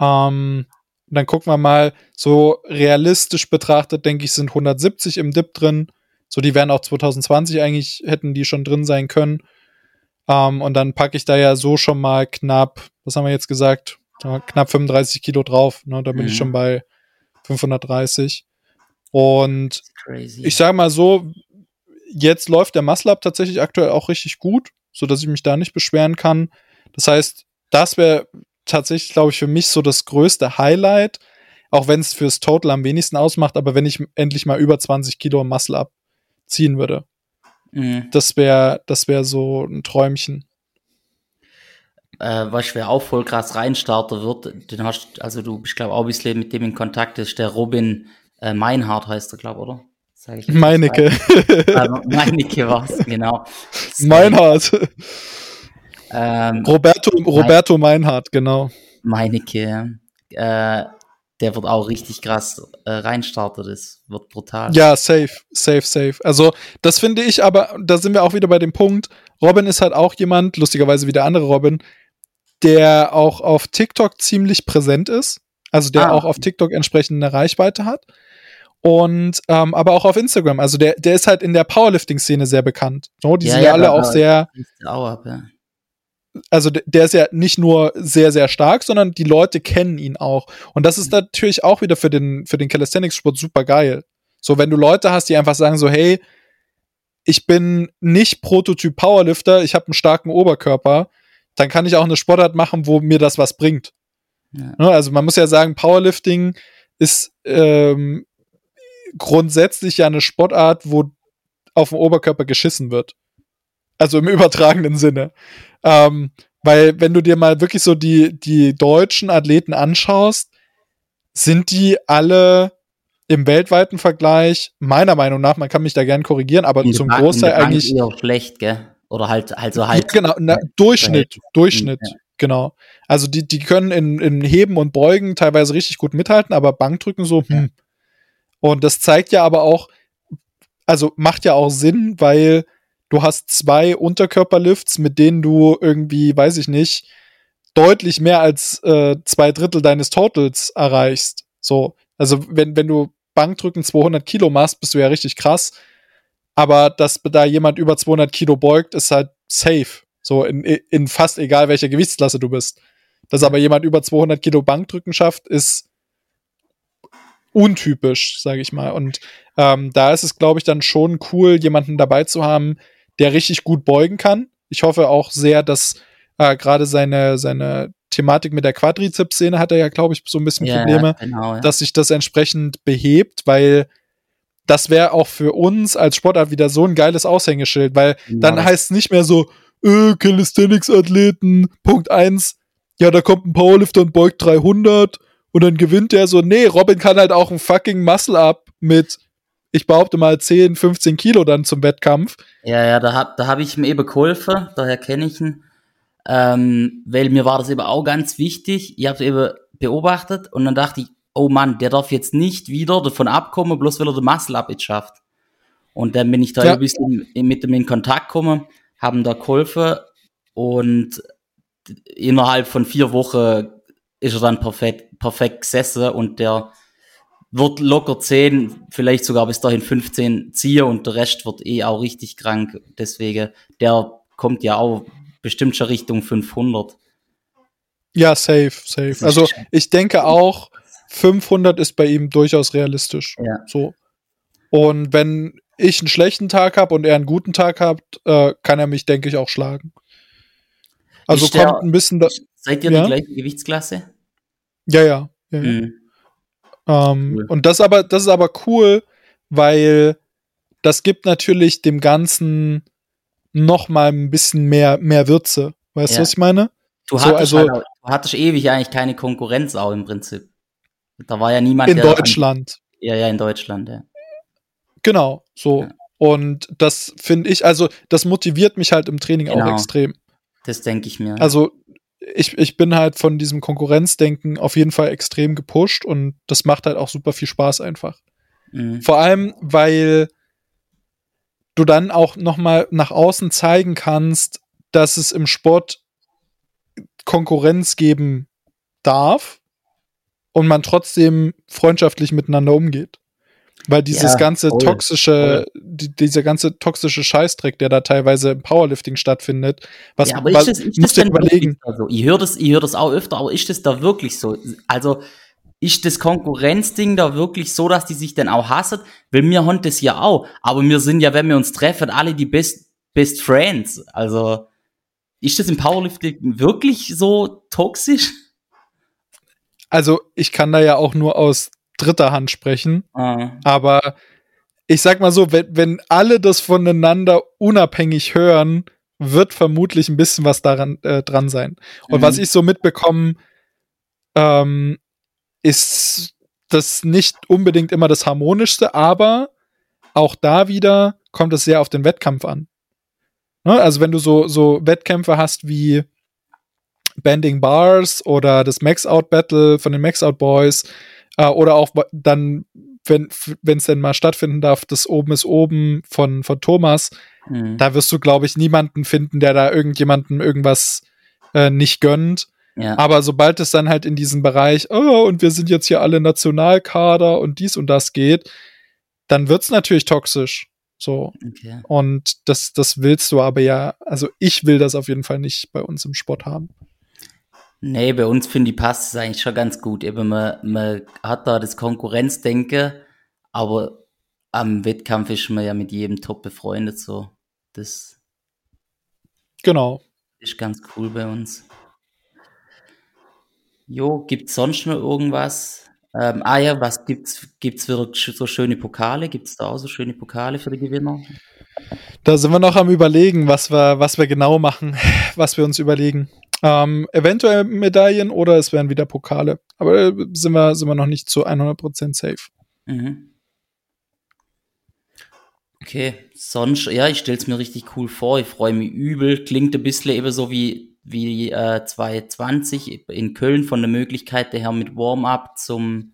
Ähm, dann gucken wir mal, so realistisch betrachtet, denke ich, sind 170 im Dip drin. So, die wären auch 2020 eigentlich, hätten die schon drin sein können. Ähm, und dann packe ich da ja so schon mal knapp, was haben wir jetzt gesagt? Knapp 35 Kilo drauf. Ne? Da bin ich Mhm. schon bei 530. Und ich sage mal so, jetzt läuft der Muscle Up tatsächlich aktuell auch richtig gut, so dass ich mich da nicht beschweren kann. Das heißt, das wäre tatsächlich, glaube ich, für mich so das größte Highlight, auch wenn es fürs Total am wenigsten ausmacht, aber wenn ich endlich mal über 20 Kilo Muscle Up ziehen würde, mhm. das wäre, das wäre so ein Träumchen. äh, was wer auch voll krass reinstarter wird, den hast, also du bist glaube auch ein bisschen mit dem in Kontakt, ist der Robin äh, Meinhardt heißt er, glaube oder? Sag ich Meinecke. Äh, Meinecke war's, genau. Meinhardt. Ähm, Roberto, Roberto Meinhardt, genau. Meinecke, äh, der wird auch richtig krass äh, reinstarten, das wird brutal. Ja, safe, safe, safe. Also, das finde ich aber, da sind wir auch wieder bei dem Punkt. Robin ist halt auch jemand, lustigerweise wie der andere Robin, der auch auf TikTok ziemlich präsent ist. Also, der Ah. auch auf TikTok entsprechend eine Reichweite hat. Und ähm, aber auch auf Instagram. Also der, der ist halt in der Powerlifting-Szene sehr bekannt. So, die Ja, sind ja, alle auch sehr, ab, ja. Also der- ist ja nicht nur sehr, sehr stark, sondern die Leute kennen ihn auch. Und das ist natürlich auch wieder für den, für den Calisthenics-Sport super geil. So, wenn du Leute hast, die einfach sagen so, hey, ich bin nicht Prototyp Powerlifter, ich habe einen starken Oberkörper, dann kann ich auch eine Sportart machen, wo mir das was bringt. Ja. Ne, Also man muss ja sagen, Powerlifting ist ähm, grundsätzlich ja eine Sportart, wo auf dem Oberkörper geschissen wird. Also im übertragenen Sinne. Ähm, weil wenn du dir mal wirklich so die, die deutschen Athleten anschaust, sind die alle im weltweiten Vergleich, meiner Meinung nach, man kann mich da gern korrigieren, aber der zum Bank- Großteil eigentlich eher schlecht, gell? Oder halt, also halt. ja, genau, na, Durchschnitt, Durchschnitt, Ja. genau. Also die, die können in, in Heben und Beugen teilweise richtig gut mithalten, aber Bankdrücken so, hm. Und das zeigt ja aber auch, also macht ja auch Sinn, weil du hast zwei Unterkörperlifts, mit denen du irgendwie, weiß ich nicht, deutlich mehr als äh, zwei Drittel deines Totals erreichst. So, also wenn, wenn du Bankdrücken 200 Kilo machst, bist du ja richtig krass. Aber dass da jemand über 200 Kilo beugt, ist halt safe. So in, in fast egal welcher Gewichtsklasse du bist. Dass aber jemand über 200 Kilo Bankdrücken schafft, ist untypisch, sage ich mal. Und ähm, da ist es, glaube ich, dann schon cool, jemanden dabei zu haben, der richtig gut beugen kann. Ich hoffe auch sehr, dass äh, gerade seine, seine Thematik mit der Quadrizeps-Szene hat er ja, glaube ich, so ein bisschen ja, Probleme Genau, ja. dass sich das entsprechend behebt, weil das wäre auch für uns als Sportart wieder so ein geiles Aushängeschild, weil Genau, dann heißt es nicht mehr so, äh, Calisthenics-Athleten, Punkt eins, ja, da kommt ein Powerlifter und beugt 300 und dann gewinnt der so, nee, Robin kann halt auch ein fucking Muscle-Up mit, ich behaupte mal 10, 15 Kilo dann zum Wettkampf. Ja, ja, da hab, da hab ich ihm eben geholfen, daher kenne ich ihn. Ähm, weil mir war das eben auch ganz wichtig. Ich habe eben beobachtet und dann dachte ich, oh Mann, der darf jetzt nicht wieder davon abkommen, bloß weil er den Muscle Up jetzt schafft. Und dann bin ich da Ja. ein bisschen mit ihm in Kontakt gekommen, haben da geholfen und innerhalb von vier Wochen ist er dann perfekt, perfekt gesessen und der wird locker 10, vielleicht sogar bis dahin 15 ziehen und der Rest wird eh auch richtig krank. Deswegen, der kommt ja auch bestimmt schon Richtung 500. Ja, safe, safe. Also ich denke auch, 500 ist bei ihm durchaus realistisch. Ja. So. Und wenn ich einen schlechten Tag habe und er einen guten Tag hat, äh, kann er mich, denke ich, auch schlagen. Also der- kommt ein bisschen da. Seid ihr Ja. die gleiche Gewichtsklasse? Ja, ja. ja, ja. Mhm. Ähm, Cool. Und das aber, das ist aber cool, weil das gibt natürlich dem Ganzen noch mal ein bisschen mehr, mehr Würze. Weißt du, Ja. was ich meine? Du, So, hattest also- halt auch, du hattest ewig eigentlich keine Konkurrenz auch im Prinzip. Da war ja niemand In der- Deutschland. Ja, ja, in Deutschland, ja. Genau, so. Ja. Und das finde ich, also das motiviert mich halt im Training auch Genau. extrem. Das denke ich mir. Also ich, ich bin halt von diesem Konkurrenzdenken auf jeden Fall extrem gepusht und das macht halt auch super viel Spaß einfach. mhm. Vor allem, weil du dann auch noch mal nach außen zeigen kannst, dass es im Sport Konkurrenz geben darf und man trotzdem freundschaftlich miteinander umgeht. Weil dieses Ja, ganze voll, toxische, die, dieser ganze toxische Scheißdreck, der da teilweise im Powerlifting stattfindet, was, ja, aber was ist das, ist das denn überlegen. so? Ich höre das, ich höre das auch öfter, aber ist das da wirklich so? Also, ist das Konkurrenzding da wirklich so, dass die sich dann auch hassen? Weil wir haben das ja auch. Aber wir sind ja, wenn wir uns treffen, alle die Best, Best Friends. Also, ist das im Powerlifting wirklich so toxisch? Also ich kann da ja auch nur aus dritter Hand sprechen, Ah, aber ich sag mal so, wenn, wenn alle das voneinander unabhängig hören, wird vermutlich ein bisschen was daran äh, dran sein. Und Mhm. was ich so mitbekomme, ähm, ist das nicht unbedingt immer das harmonischste, aber auch da wieder kommt es sehr auf den Wettkampf an. Ne? Also wenn du so, so Wettkämpfe hast wie Bending Bars oder das Max-Out Battle von den Max-Out Boys äh, oder auch dann, wenn es denn mal stattfinden darf, das Oben ist oben von, von Thomas, mhm. da wirst du, glaube ich, niemanden finden, der da irgendjemandem irgendwas äh, nicht gönnt. Ja. Aber sobald es dann halt in diesen Bereich, oh, und wir sind jetzt hier alle Nationalkader und dies und das geht, dann wird's natürlich toxisch. So. Okay. Und das, das willst du aber ja, also ich will das auf jeden Fall nicht bei uns im Sport haben. Nee, bei uns finde ich passt es eigentlich schon ganz gut. Eben, man, man hat da das Konkurrenzdenken, aber am Wettkampf ist man ja mit jedem top befreundet, so. Das genau. ist ganz cool bei uns. Jo, gibt's sonst noch irgendwas? Ähm, ah ja, was gibt's, gibt's wieder so schöne Pokale? Gibt's da auch so schöne Pokale für die Gewinner? Da sind wir noch am überlegen, was wir, was wir genau machen, was wir uns überlegen. Ähm, eventuell Medaillen oder es werden wieder Pokale. Aber äh, sind wir, sind wir noch nicht zu 100% safe. Mhm. Okay, sonst, ja, ich stell's mir richtig cool vor. Ich freue mich übel. Klingt ein bisschen eben so wie, wie äh, 2020 in Köln von der Möglichkeit her mit Warm-up zum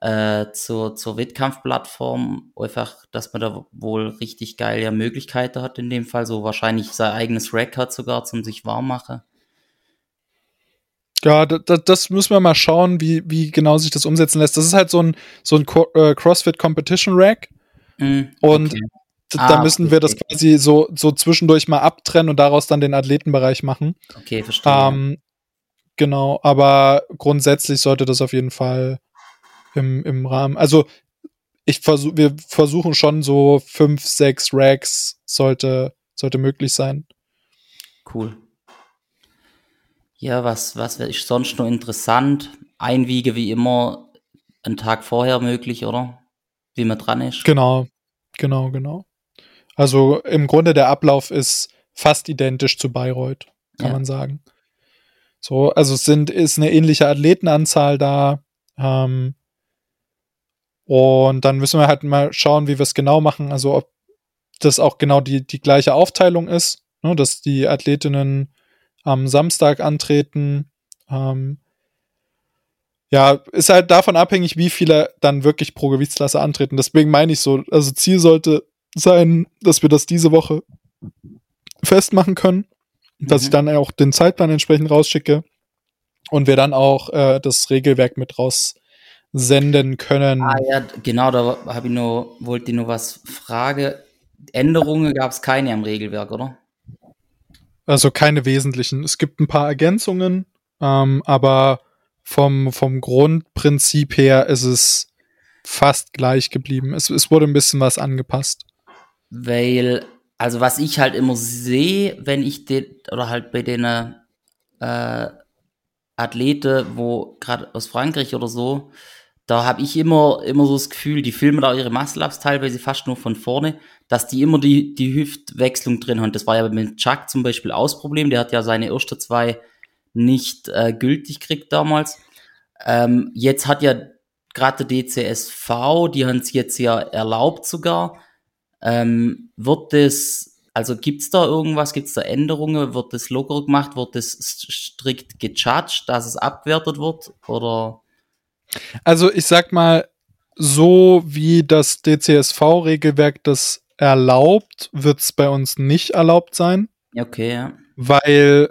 äh, zur, zur Wettkampfplattform. Einfach, dass man da wohl richtig geil ja Möglichkeiten hat in dem Fall. So wahrscheinlich sein eigenes Rack hat sogar zum sich warm machen. Ja, das, das müssen wir mal schauen, wie, wie genau sich das umsetzen lässt. Das ist halt so ein, so ein äh, CrossFit Competition Rack. Mm, und okay. da ah, müssen okay, wir das okay. quasi so, so zwischendurch mal abtrennen und daraus dann den Athletenbereich machen. Okay, verstehe. Ähm, genau, aber grundsätzlich sollte das auf jeden Fall im, im Rahmen. Also ich versuche, wir versuchen schon so fünf, sechs Racks sollte, sollte möglich sein. Cool. Ja, was, was wäre sonst noch interessant? Einwiege wie immer einen Tag vorher möglich, oder? Wie man dran ist. Genau, genau, genau. Also im Grunde der Ablauf ist fast identisch zu Bayreuth, kann ja. man sagen. So, also es sind, ist eine ähnliche Athletenanzahl da. Ähm, und dann müssen wir halt mal schauen, wie wir es genau machen. Also ob das auch genau die, die gleiche Aufteilung ist, ne, dass die Athletinnen am Samstag antreten. Ähm, ja, ist halt davon abhängig, wie viele dann wirklich pro Gewichtsklasse antreten. Deswegen meine ich so, also Ziel sollte sein, dass wir das diese Woche festmachen können, mhm. dass ich mhm. dann auch den Zeitplan entsprechend rausschicke und wir dann auch äh, das Regelwerk mit raus senden können. Ah ja, genau, da habe ich nur, wollte ich nur was fragen. Änderungen gab es keine am Regelwerk, oder? Also keine wesentlichen. Es gibt ein paar Ergänzungen, ähm, aber vom, vom Grundprinzip her ist es fast gleich geblieben. Es, es wurde ein bisschen was angepasst. Weil, also was ich halt immer sehe, wenn ich den, oder halt bei den äh, Athleten, wo gerade aus Frankreich oder so, da habe ich immer, immer so das Gefühl, die filmen da ihre Muscle-Ups teilweise fast nur von vorne, dass die immer die, die Hüftwechslung drin haben. Das war ja mit Chuck zum Beispiel auch das Problem. Der hat ja seine ersten zwei nicht äh, gültig gekriegt damals. Ähm, jetzt hat ja gerade der DCSV, die haben es jetzt ja erlaubt sogar. Ähm, wird das, also gibt es da irgendwas, gibt es da Änderungen? Wird das lockerer gemacht? Wird das strikt gejudged, dass es abgewertet wird? Oder? Also ich sag mal, so wie das DCSV-Regelwerk das erlaubt, wird es bei uns nicht erlaubt sein. Okay, ja. Weil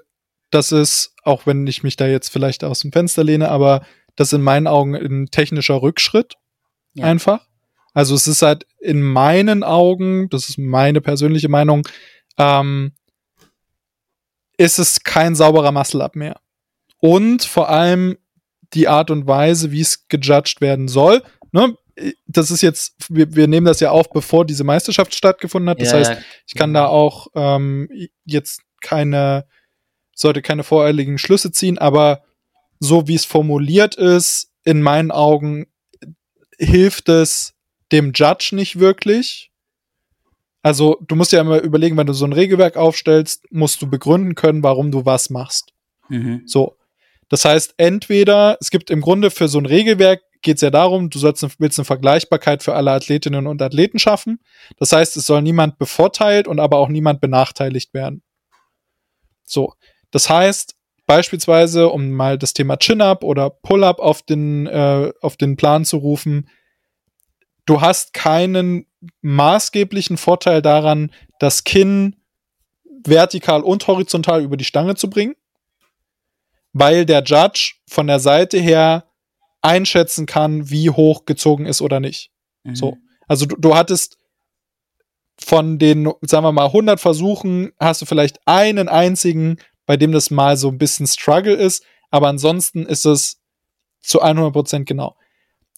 das ist, auch wenn ich mich da jetzt vielleicht aus dem Fenster lehne, aber das in meinen Augen ein technischer Rückschritt. Ja. Einfach. Also es ist halt in meinen Augen, das ist meine persönliche Meinung, ähm, ist es kein sauberer Muscle-Up mehr. Und vor allem die Art und Weise, wie es gejudged werden soll. Ne? Das ist jetzt, wir, wir nehmen das ja auf, bevor diese Meisterschaft stattgefunden hat. Das ja, heißt, ich kann da auch ähm, jetzt keine, sollte keine voreiligen Schlüsse ziehen, aber so wie es formuliert ist, in meinen Augen hilft es dem Judge nicht wirklich. Also, du musst ja immer überlegen, wenn du so ein Regelwerk aufstellst, musst du begründen können, warum du was machst. Mhm. So. Das heißt, entweder, es gibt im Grunde für so ein Regelwerk, geht es ja darum, du sollst willst eine Vergleichbarkeit für alle Athletinnen und Athleten schaffen. Das heißt, es soll niemand bevorteilt und aber auch niemand benachteiligt werden. So. Das heißt, beispielsweise, um mal das Thema Chin-Up oder Pull-Up auf den, äh, auf den Plan zu rufen, du hast keinen maßgeblichen Vorteil daran, das Kinn vertikal und horizontal über die Stange zu bringen. Weil der Judge von der Seite her einschätzen kann, wie hoch gezogen ist oder nicht. Mhm. So. Also du, du hattest von den, sagen wir mal, 100 Versuchen hast du vielleicht einen einzigen, bei dem das mal so ein bisschen Struggle ist, aber ansonsten ist es zu 100 Prozent genau.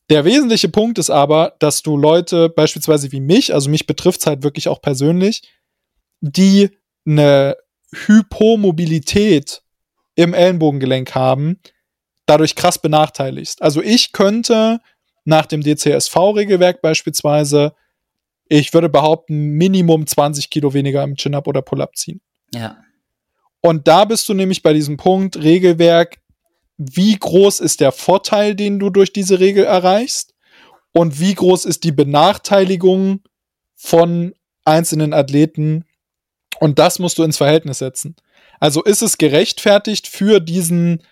Der wesentliche Punkt ist aber, dass du Leute, beispielsweise wie mich, also mich betrifft es halt wirklich auch persönlich, die eine Hypomobilität im Ellenbogengelenk haben, dadurch krass benachteiligst. Also ich könnte nach dem DCSV-Regelwerk beispielsweise, ich würde behaupten, Minimum 20 Kilo weniger im Chin-Up oder Pull-Up ziehen. Ja. Und da bist du nämlich bei diesem Punkt Regelwerk, wie groß ist der Vorteil, den du durch diese Regel erreichst? Und wie groß ist die Benachteiligung von einzelnen Athleten? Und das musst du ins Verhältnis setzen. Also ist es gerechtfertigt für diesen,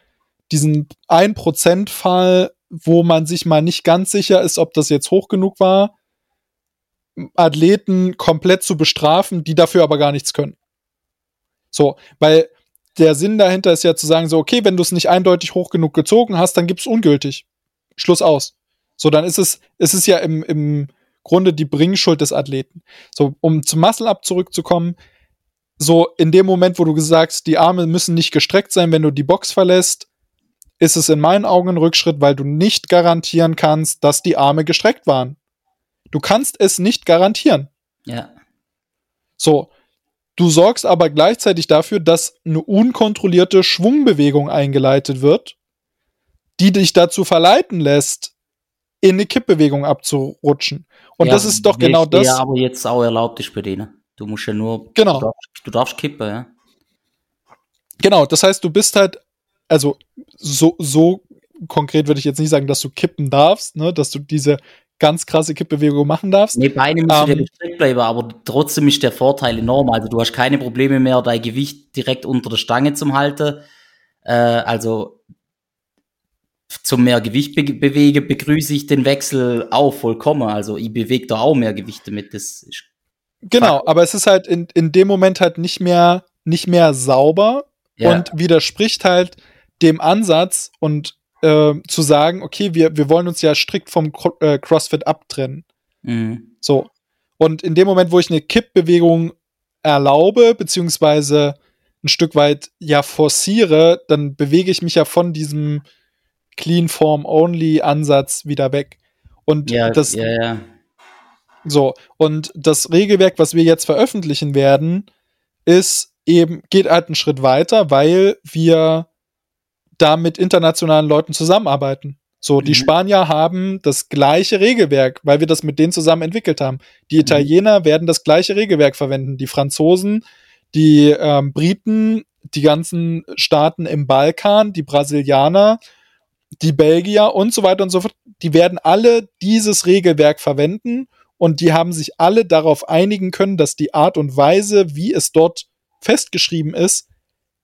diesen 1%-Fall, wo man sich mal nicht ganz sicher ist, ob das jetzt hoch genug war, Athleten komplett zu bestrafen, die dafür aber gar nichts können. So, weil der Sinn dahinter ist ja zu sagen, so, okay, wenn du es nicht eindeutig hoch genug gezogen hast, dann gibt's ungültig. Schluss aus. So, dann ist es, es ist ja im, im Grunde die Bringschuld des Athleten. So, um zum Muscle-Up zurückzukommen, so in dem Moment, wo du sagst, die Arme müssen nicht gestreckt sein, wenn du die Box verlässt, ist es in meinen Augen ein Rückschritt, weil du nicht garantieren kannst, dass die Arme gestreckt waren. Du kannst es nicht garantieren. Ja. So. Du sorgst aber gleichzeitig dafür, dass eine unkontrollierte Schwungbewegung eingeleitet wird, die dich dazu verleiten lässt, in eine Kippbewegung abzurutschen. Und ja, das ist doch genau das. Ja, aber jetzt auch erlaubt ist bei denen. Du musst ja nur. Genau. Du darfst, du darfst kippen, ja. Genau, das heißt, du bist halt, also so, so konkret würde ich jetzt nicht sagen, dass du kippen darfst, ne, dass du diese ganz krasse Kippbewegung machen darfst. Nee, Beine müssen ähm, ja gestreckt bleiben, aber trotzdem ist der Vorteil enorm. Also du hast keine Probleme mehr, dein Gewicht direkt unter der Stange zum halten. Äh, also zum mehr Gewicht be bewegen, begrüße ich den Wechsel auch vollkommen. Also ich bewege da auch mehr Gewicht damit. Das ist genau, aber es ist halt in, in dem Moment halt nicht mehr, nicht mehr sauber ja. und widerspricht halt dem Ansatz und äh, zu sagen, okay, wir, wir wollen uns ja strikt vom äh, CrossFit abtrennen. Mhm. So. Und in dem Moment, wo ich eine Kippbewegung erlaube, beziehungsweise ein Stück weit ja forciere, dann bewege ich mich ja von diesem Clean Form Only Ansatz wieder weg. Und ja, das ja, ja. So und das Regelwerk, was wir jetzt veröffentlichen werden, ist eben geht halt einen Schritt weiter, weil wir da mit internationalen Leuten zusammenarbeiten. So, die mhm. Spanier haben das gleiche Regelwerk, weil wir das mit denen zusammen entwickelt haben. Die mhm. Italiener mhm. werden das gleiche Regelwerk verwenden. Die Franzosen, die ähm, Briten, die ganzen Staaten im Balkan, die Brasilianer, die Belgier und so weiter und so fort, die werden alle dieses Regelwerk verwenden und die haben sich alle darauf einigen können, dass die Art und Weise, wie es dort festgeschrieben ist,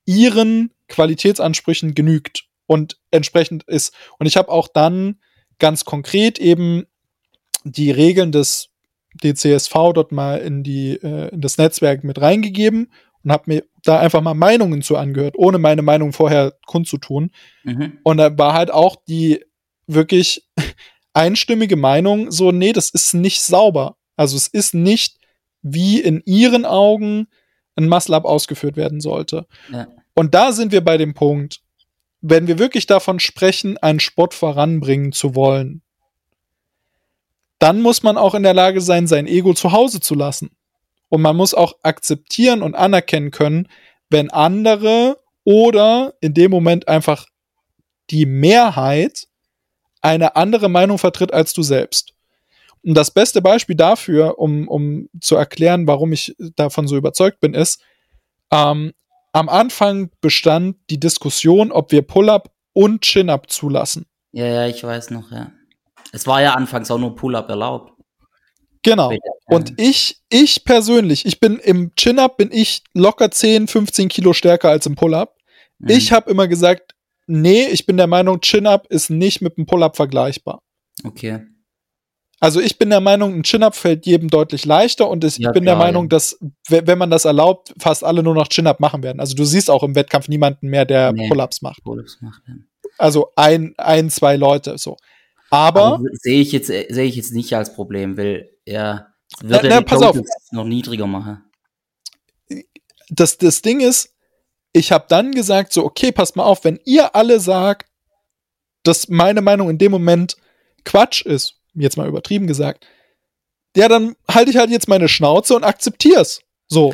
ihren Qualitätsansprüchen genügt und entsprechend ist. Und ich habe auch dann ganz konkret eben die Regeln des DCSV dort mal in die äh, in das Netzwerk mit reingegeben und habe mir da einfach mal Meinungen zu angehört, ohne meine Meinung vorher kundzutun. Mhm. Und da war halt auch die wirklich einstimmige Meinung so, nee, das ist nicht sauber. Also es ist nicht, wie in ihren Augen ein Muscle-Up ausgeführt werden sollte. Ja. Und da sind wir bei dem Punkt, wenn wir wirklich davon sprechen, einen Sport voranbringen zu wollen, dann muss man auch in der Lage sein, sein Ego zu Hause zu lassen. Und man muss auch akzeptieren und anerkennen können, wenn andere oder in dem Moment einfach die Mehrheit eine andere Meinung vertritt als du selbst. Und das beste Beispiel dafür, um, um zu erklären, warum ich davon so überzeugt bin, ist, ähm, am Anfang bestand die Diskussion, ob wir Pull-up und Chin-up zulassen. Ja, ja, ich weiß noch, ja. Es war ja anfangs auch nur Pull-up erlaubt. Genau. Und ich, ich persönlich, ich bin im Chin-up bin ich locker 10, 15 Kilo stärker als im Pull-up. Mhm. Ich habe immer gesagt, nee, ich bin der Meinung, Chin-up ist nicht mit dem Pull-up vergleichbar. Okay. Also ich bin der Meinung, ein Chin-Up fällt jedem deutlich leichter und ich Ja, bin der klar, Meinung, ja. dass, we- wenn man das erlaubt, fast alle nur noch Chin-Up machen werden. Also du siehst auch im Wettkampf niemanden mehr, der Nee. Pull-Ups macht. Pull-ups macht, ja. Also ein, ein, zwei Leute so. Aber, Aber sehe ich jetzt sehe ich jetzt nicht als Problem, weil er Na, wird na, die pass auf. Noch niedriger machen. das, das Ding ist, ich habe dann gesagt, so, okay, passt mal auf, wenn ihr alle sagt, dass meine Meinung in dem Moment Quatsch ist, jetzt mal übertrieben gesagt, ja, dann halte ich halt jetzt meine Schnauze und akzeptier's. So.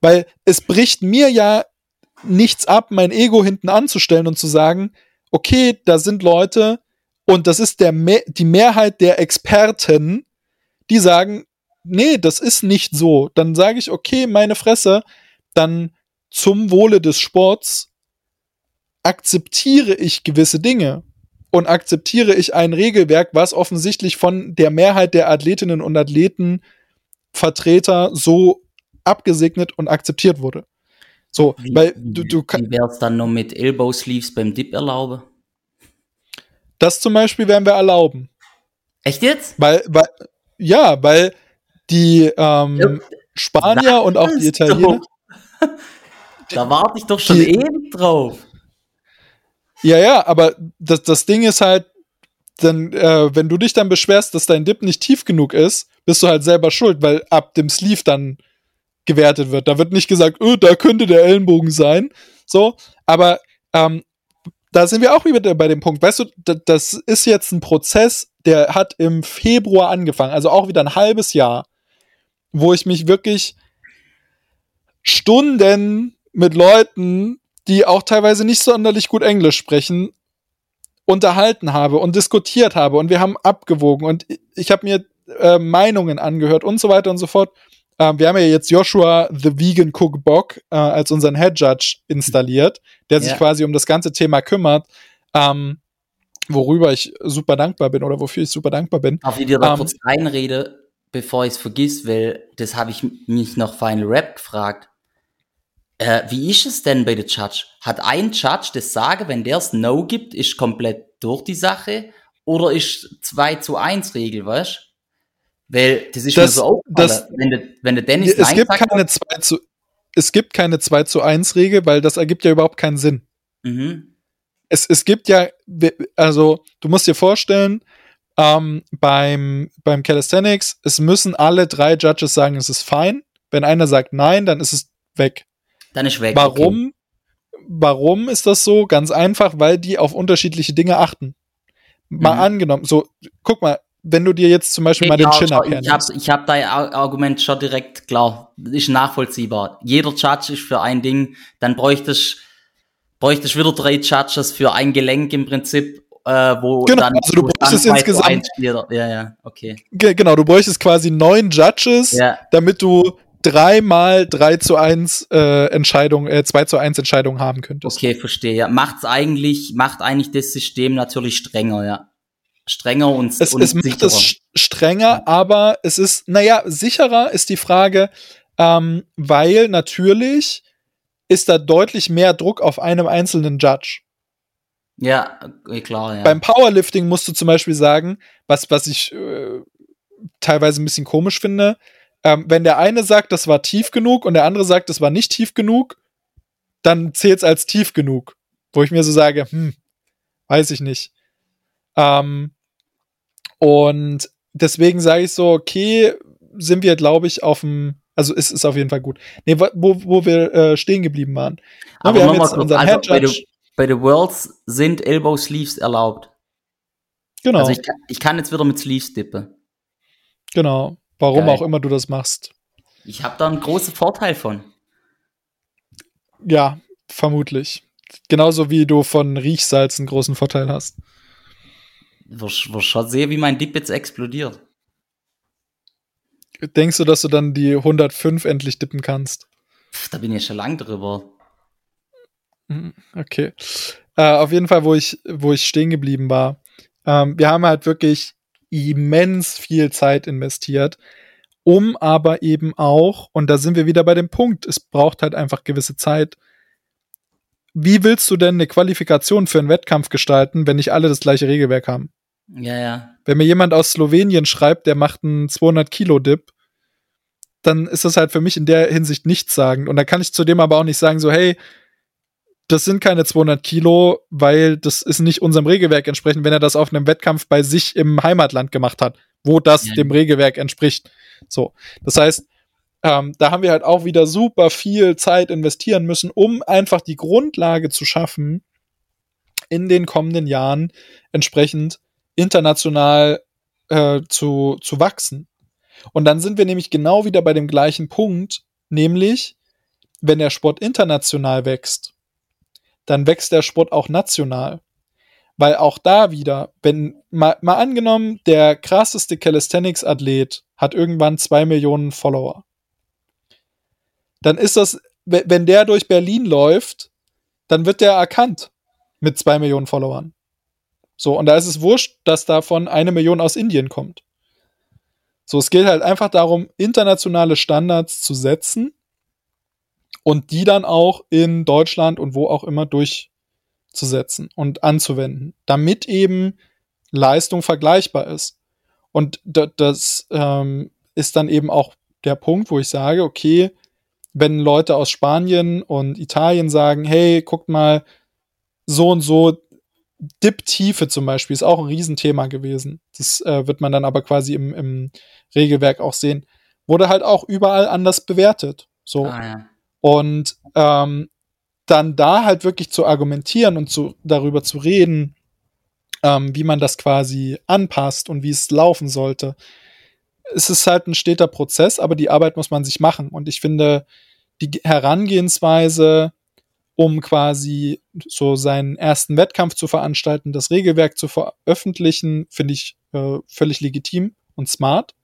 Weil es bricht mir ja nichts ab, mein Ego hinten anzustellen und zu sagen, okay, da sind Leute und das ist der Me die Mehrheit der Experten, die sagen, nee, das ist nicht so. Dann sage ich, okay, meine Fresse, dann zum Wohle des Sports akzeptiere ich gewisse Dinge und akzeptiere ich ein Regelwerk, was offensichtlich von der Mehrheit der Athletinnen und Athleten Vertreter so abgesegnet und akzeptiert wurde. So, Wie, weil du, du kann- wie wär's dann noch mit Elbow Sleeves beim Dip erlauben? das zum Beispiel werden wir erlauben. Echt jetzt? Weil, weil ja, weil die ähm, Spanier und auch die Italiener. Da warte ich doch schon Die- ewig drauf. Ja, ja, aber das, das Ding ist halt, dann, äh, wenn du dich dann beschwerst, dass dein Dip nicht tief genug ist, bist du halt selber schuld, weil ab dem Sleeve dann gewertet wird. Da wird nicht gesagt, öh, da könnte der Ellenbogen sein. So, aber ähm, da sind wir auch wieder bei dem Punkt. Weißt du, da- das ist jetzt ein Prozess, der hat im Februar angefangen, also auch wieder ein halbes Jahr, wo ich mich wirklich Stunden mit Leuten, die auch teilweise nicht sonderlich gut Englisch sprechen, unterhalten habe und diskutiert habe und wir haben abgewogen und ich- habe mir äh, Meinungen angehört und so weiter und so fort. Ähm, wir haben ja jetzt Joshua the Vegan Cook Bock äh, als unseren Head Judge installiert, der sich Ja. quasi um das ganze Thema kümmert, ähm, worüber ich super dankbar bin oder wofür ich super dankbar bin. Darf ich dir da Ähm, kurz reinrede, bevor ich es vergiss, weil das habe ich mich noch Final Rap gefragt. Äh, wie ist es denn bei der Judge? Hat ein Judge das Sagen, wenn der es No gibt, ist komplett durch die Sache? Oder ist 2 zu 1 Regel, weißt du? Weil das ist Das- mir so aufgefallen, wenn der, wenn der Dennis es Nein gibt sagt, keine 2 zu es gibt keine 2 zu 1 Regel, weil das ergibt ja überhaupt keinen Sinn. mhm, es, es gibt ja, also du musst dir vorstellen, ähm, beim, beim Calisthenics, es müssen alle drei Judges sagen, es ist fein. Wenn einer sagt nein, dann ist es weg. Dann ist weg. Warum? Warum ist das so? Ganz einfach, weil die auf unterschiedliche Dinge achten. Mal Mhm. angenommen, so, guck mal, wenn du dir jetzt zum Beispiel Okay, mal den klar, Chin-Up ich habe ich hab dein Ar- Argument schon direkt klar. Ist nachvollziehbar. Jeder Judge ist für ein Ding, dann bräuchtest bräuchtest wieder drei Judges für ein Gelenk im Prinzip, äh, wo Genau, dann, also du bräuchtest insgesamt- Ja, ja, okay. Ge- Genau, du bräuchtest quasi neun Judges, Ja, damit du dreimal 3 zu 1 äh, Entscheidung, äh, 2 zu 1 Entscheidung haben könntest. okay, verstehe. Ja, macht's eigentlich, macht eigentlich das System natürlich strenger, ja. Strenger und, Es, und es macht sicherer. es sch- strenger, aber es ist, naja, sicherer ist die Frage, ähm, weil natürlich ist da deutlich mehr Druck auf einem einzelnen Judge. Ja, äh, klar, ja. Beim Powerlifting musst du zum Beispiel sagen, was, was ich äh, teilweise ein bisschen komisch finde, ähm, wenn der eine sagt, das war tief genug und der andere sagt, das war nicht tief genug, dann zählt's als tief genug. Wo ich mir so sage, hm, weiß ich nicht. Ähm, und deswegen sage ich so, okay, sind wir, glaube ich, auf dem, also es ist auf jeden Fall gut. Nee, wo, wo wir äh, stehen geblieben waren. Aber wir haben jetzt unseren also Head bei, den, bei den Worlds sind Elbow Sleeves erlaubt. Genau, Also ich, ich kann jetzt wieder mit Sleeves dippen. genau. Warum Geil. auch immer du das machst. Ich habe da einen großen Vorteil von. Ja, vermutlich. Genauso wie du von Riechsalz einen großen Vorteil hast. Wirst wirst schon sehen, wie mein Dip jetzt explodiert. Denkst du, dass du dann die 105 endlich dippen kannst? Pff, da bin ich schon lang drüber. Mhm, Okay. Äh, auf jeden Fall, wo ich, wo ich stehen geblieben war. Ähm, wir haben halt wirklich immens viel Zeit investiert, um aber eben auch, und da sind wir wieder bei dem Punkt, es braucht halt einfach gewisse Zeit. Wie willst du denn eine Qualifikation für einen Wettkampf gestalten, wenn nicht alle das gleiche Regelwerk haben? Ja, ja. Wenn mir jemand aus Slowenien schreibt, der macht einen 200 Kilo Dip, dann ist das halt für mich in der Hinsicht nichts sagen. Und da kann ich zudem aber auch nicht sagen, so, hey, das sind keine 200 Kilo, weil das ist nicht unserem Regelwerk entsprechend, wenn er das auf einem Wettkampf bei sich im Heimatland gemacht hat, wo das ja. dem Regelwerk entspricht. So. Das heißt, ähm, da haben wir halt auch wieder super viel Zeit investieren müssen, um einfach die Grundlage zu schaffen, in den kommenden Jahren entsprechend international äh, zu, zu wachsen. Und dann sind wir nämlich genau wieder bei dem gleichen Punkt, nämlich, wenn der Sport international wächst, dann wächst der Sport auch national. Weil auch da wieder, wenn mal, mal angenommen, der krasseste Calisthenics-Athlet hat irgendwann zwei Millionen Follower dann ist das, wenn der durch Berlin läuft, dann wird der erkannt mit zwei Millionen Followern. So, und da ist es wurscht, dass davon eine Million aus Indien kommt. So, es geht halt einfach darum, internationale Standards zu setzen und die dann auch in Deutschland und wo auch immer durchzusetzen und anzuwenden, damit eben Leistung vergleichbar ist. Und das ähm, ist dann eben auch der Punkt, wo ich sage, okay, wenn Leute aus Spanien und Italien sagen, hey, guckt mal, so und so, Dip-Tiefe zum Beispiel ist auch ein Riesenthema gewesen. Das äh, wird man dann aber quasi im, im Regelwerk auch sehen. Wurde halt auch überall anders bewertet. So. Ah, ja. Und ähm, dann da halt wirklich zu argumentieren und zu, darüber zu reden, ähm, wie man das quasi anpasst und wie es laufen sollte, es ist halt ein steter Prozess, aber die Arbeit muss man sich machen. Und ich finde, die Herangehensweise, um quasi so seinen ersten Wettkampf zu veranstalten, das Regelwerk zu veröffentlichen, finde ich äh, völlig legitim und smart.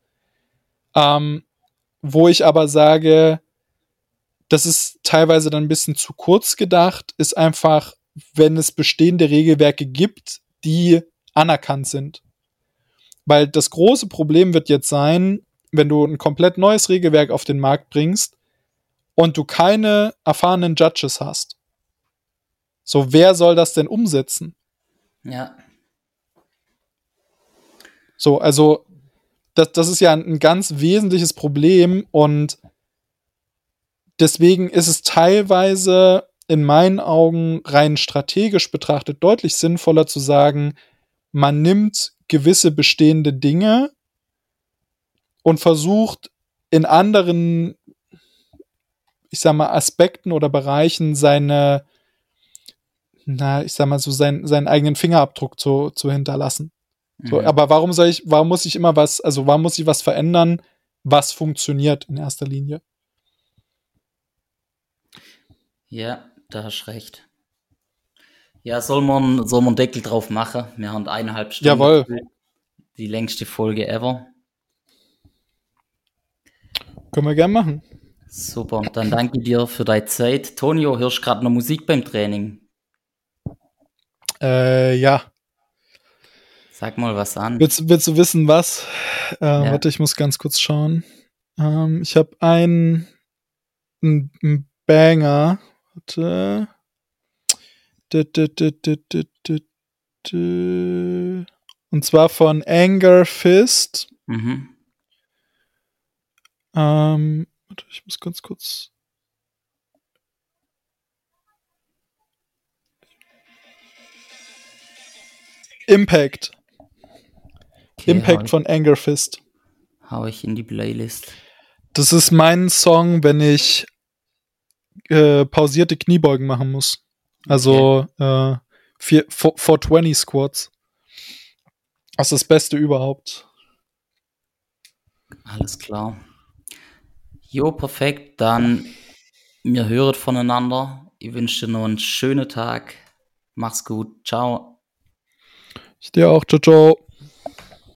Ähm, wo ich aber sage, das ist teilweise dann ein bisschen zu kurz gedacht, ist einfach, wenn es bestehende Regelwerke gibt, die anerkannt sind. Weil das große Problem wird jetzt sein, wenn du ein komplett neues Regelwerk auf den Markt bringst und du keine erfahrenen Judges hast. So, wer soll das denn umsetzen? Ja. So, also, das, das ist ja ein, ein ganz wesentliches Problem und deswegen ist es teilweise in meinen Augen rein strategisch betrachtet deutlich sinnvoller zu sagen, man nimmt gewisse bestehende Dinge und versucht in anderen, ich sag mal, Aspekten oder Bereichen seine, na, ich sag mal so, sein, seinen eigenen Fingerabdruck zu, zu hinterlassen. Mhm. So, aber warum soll ich, warum muss ich immer was, also warum muss ich was verändern, was funktioniert in erster Linie? Ja, da hast du recht. Ja, soll man, soll man Deckel drauf machen? Wir haben eineinhalb Stunden. Jawohl. Die längste Folge ever. Können wir gerne machen. Super, dann danke dir für deine Zeit. Tonio, hörst du gerade noch Musik beim Training? Äh, ja. Sag mal was an. Willst, willst du wissen, was? Äh, ja. Warte, ich muss ganz kurz schauen. Ähm, ich habe einen, einen Banger. Warte. Und zwar von Anger Fist. Mhm. Ähm, warte, ich muss ganz kurz. Impact. Okay, Impact von Anger Fist. Hau ich in die Playlist. Das ist mein Song, wenn ich äh, pausierte Kniebeugen machen muss. Also okay. äh, 420 Squats. Das ist das Beste überhaupt. Alles klar. Jo, perfekt. Dann wir hören voneinander. Ich wünsche dir noch einen schönen Tag. Mach's gut. Ciao. Ich dir auch. Ciao, ciao.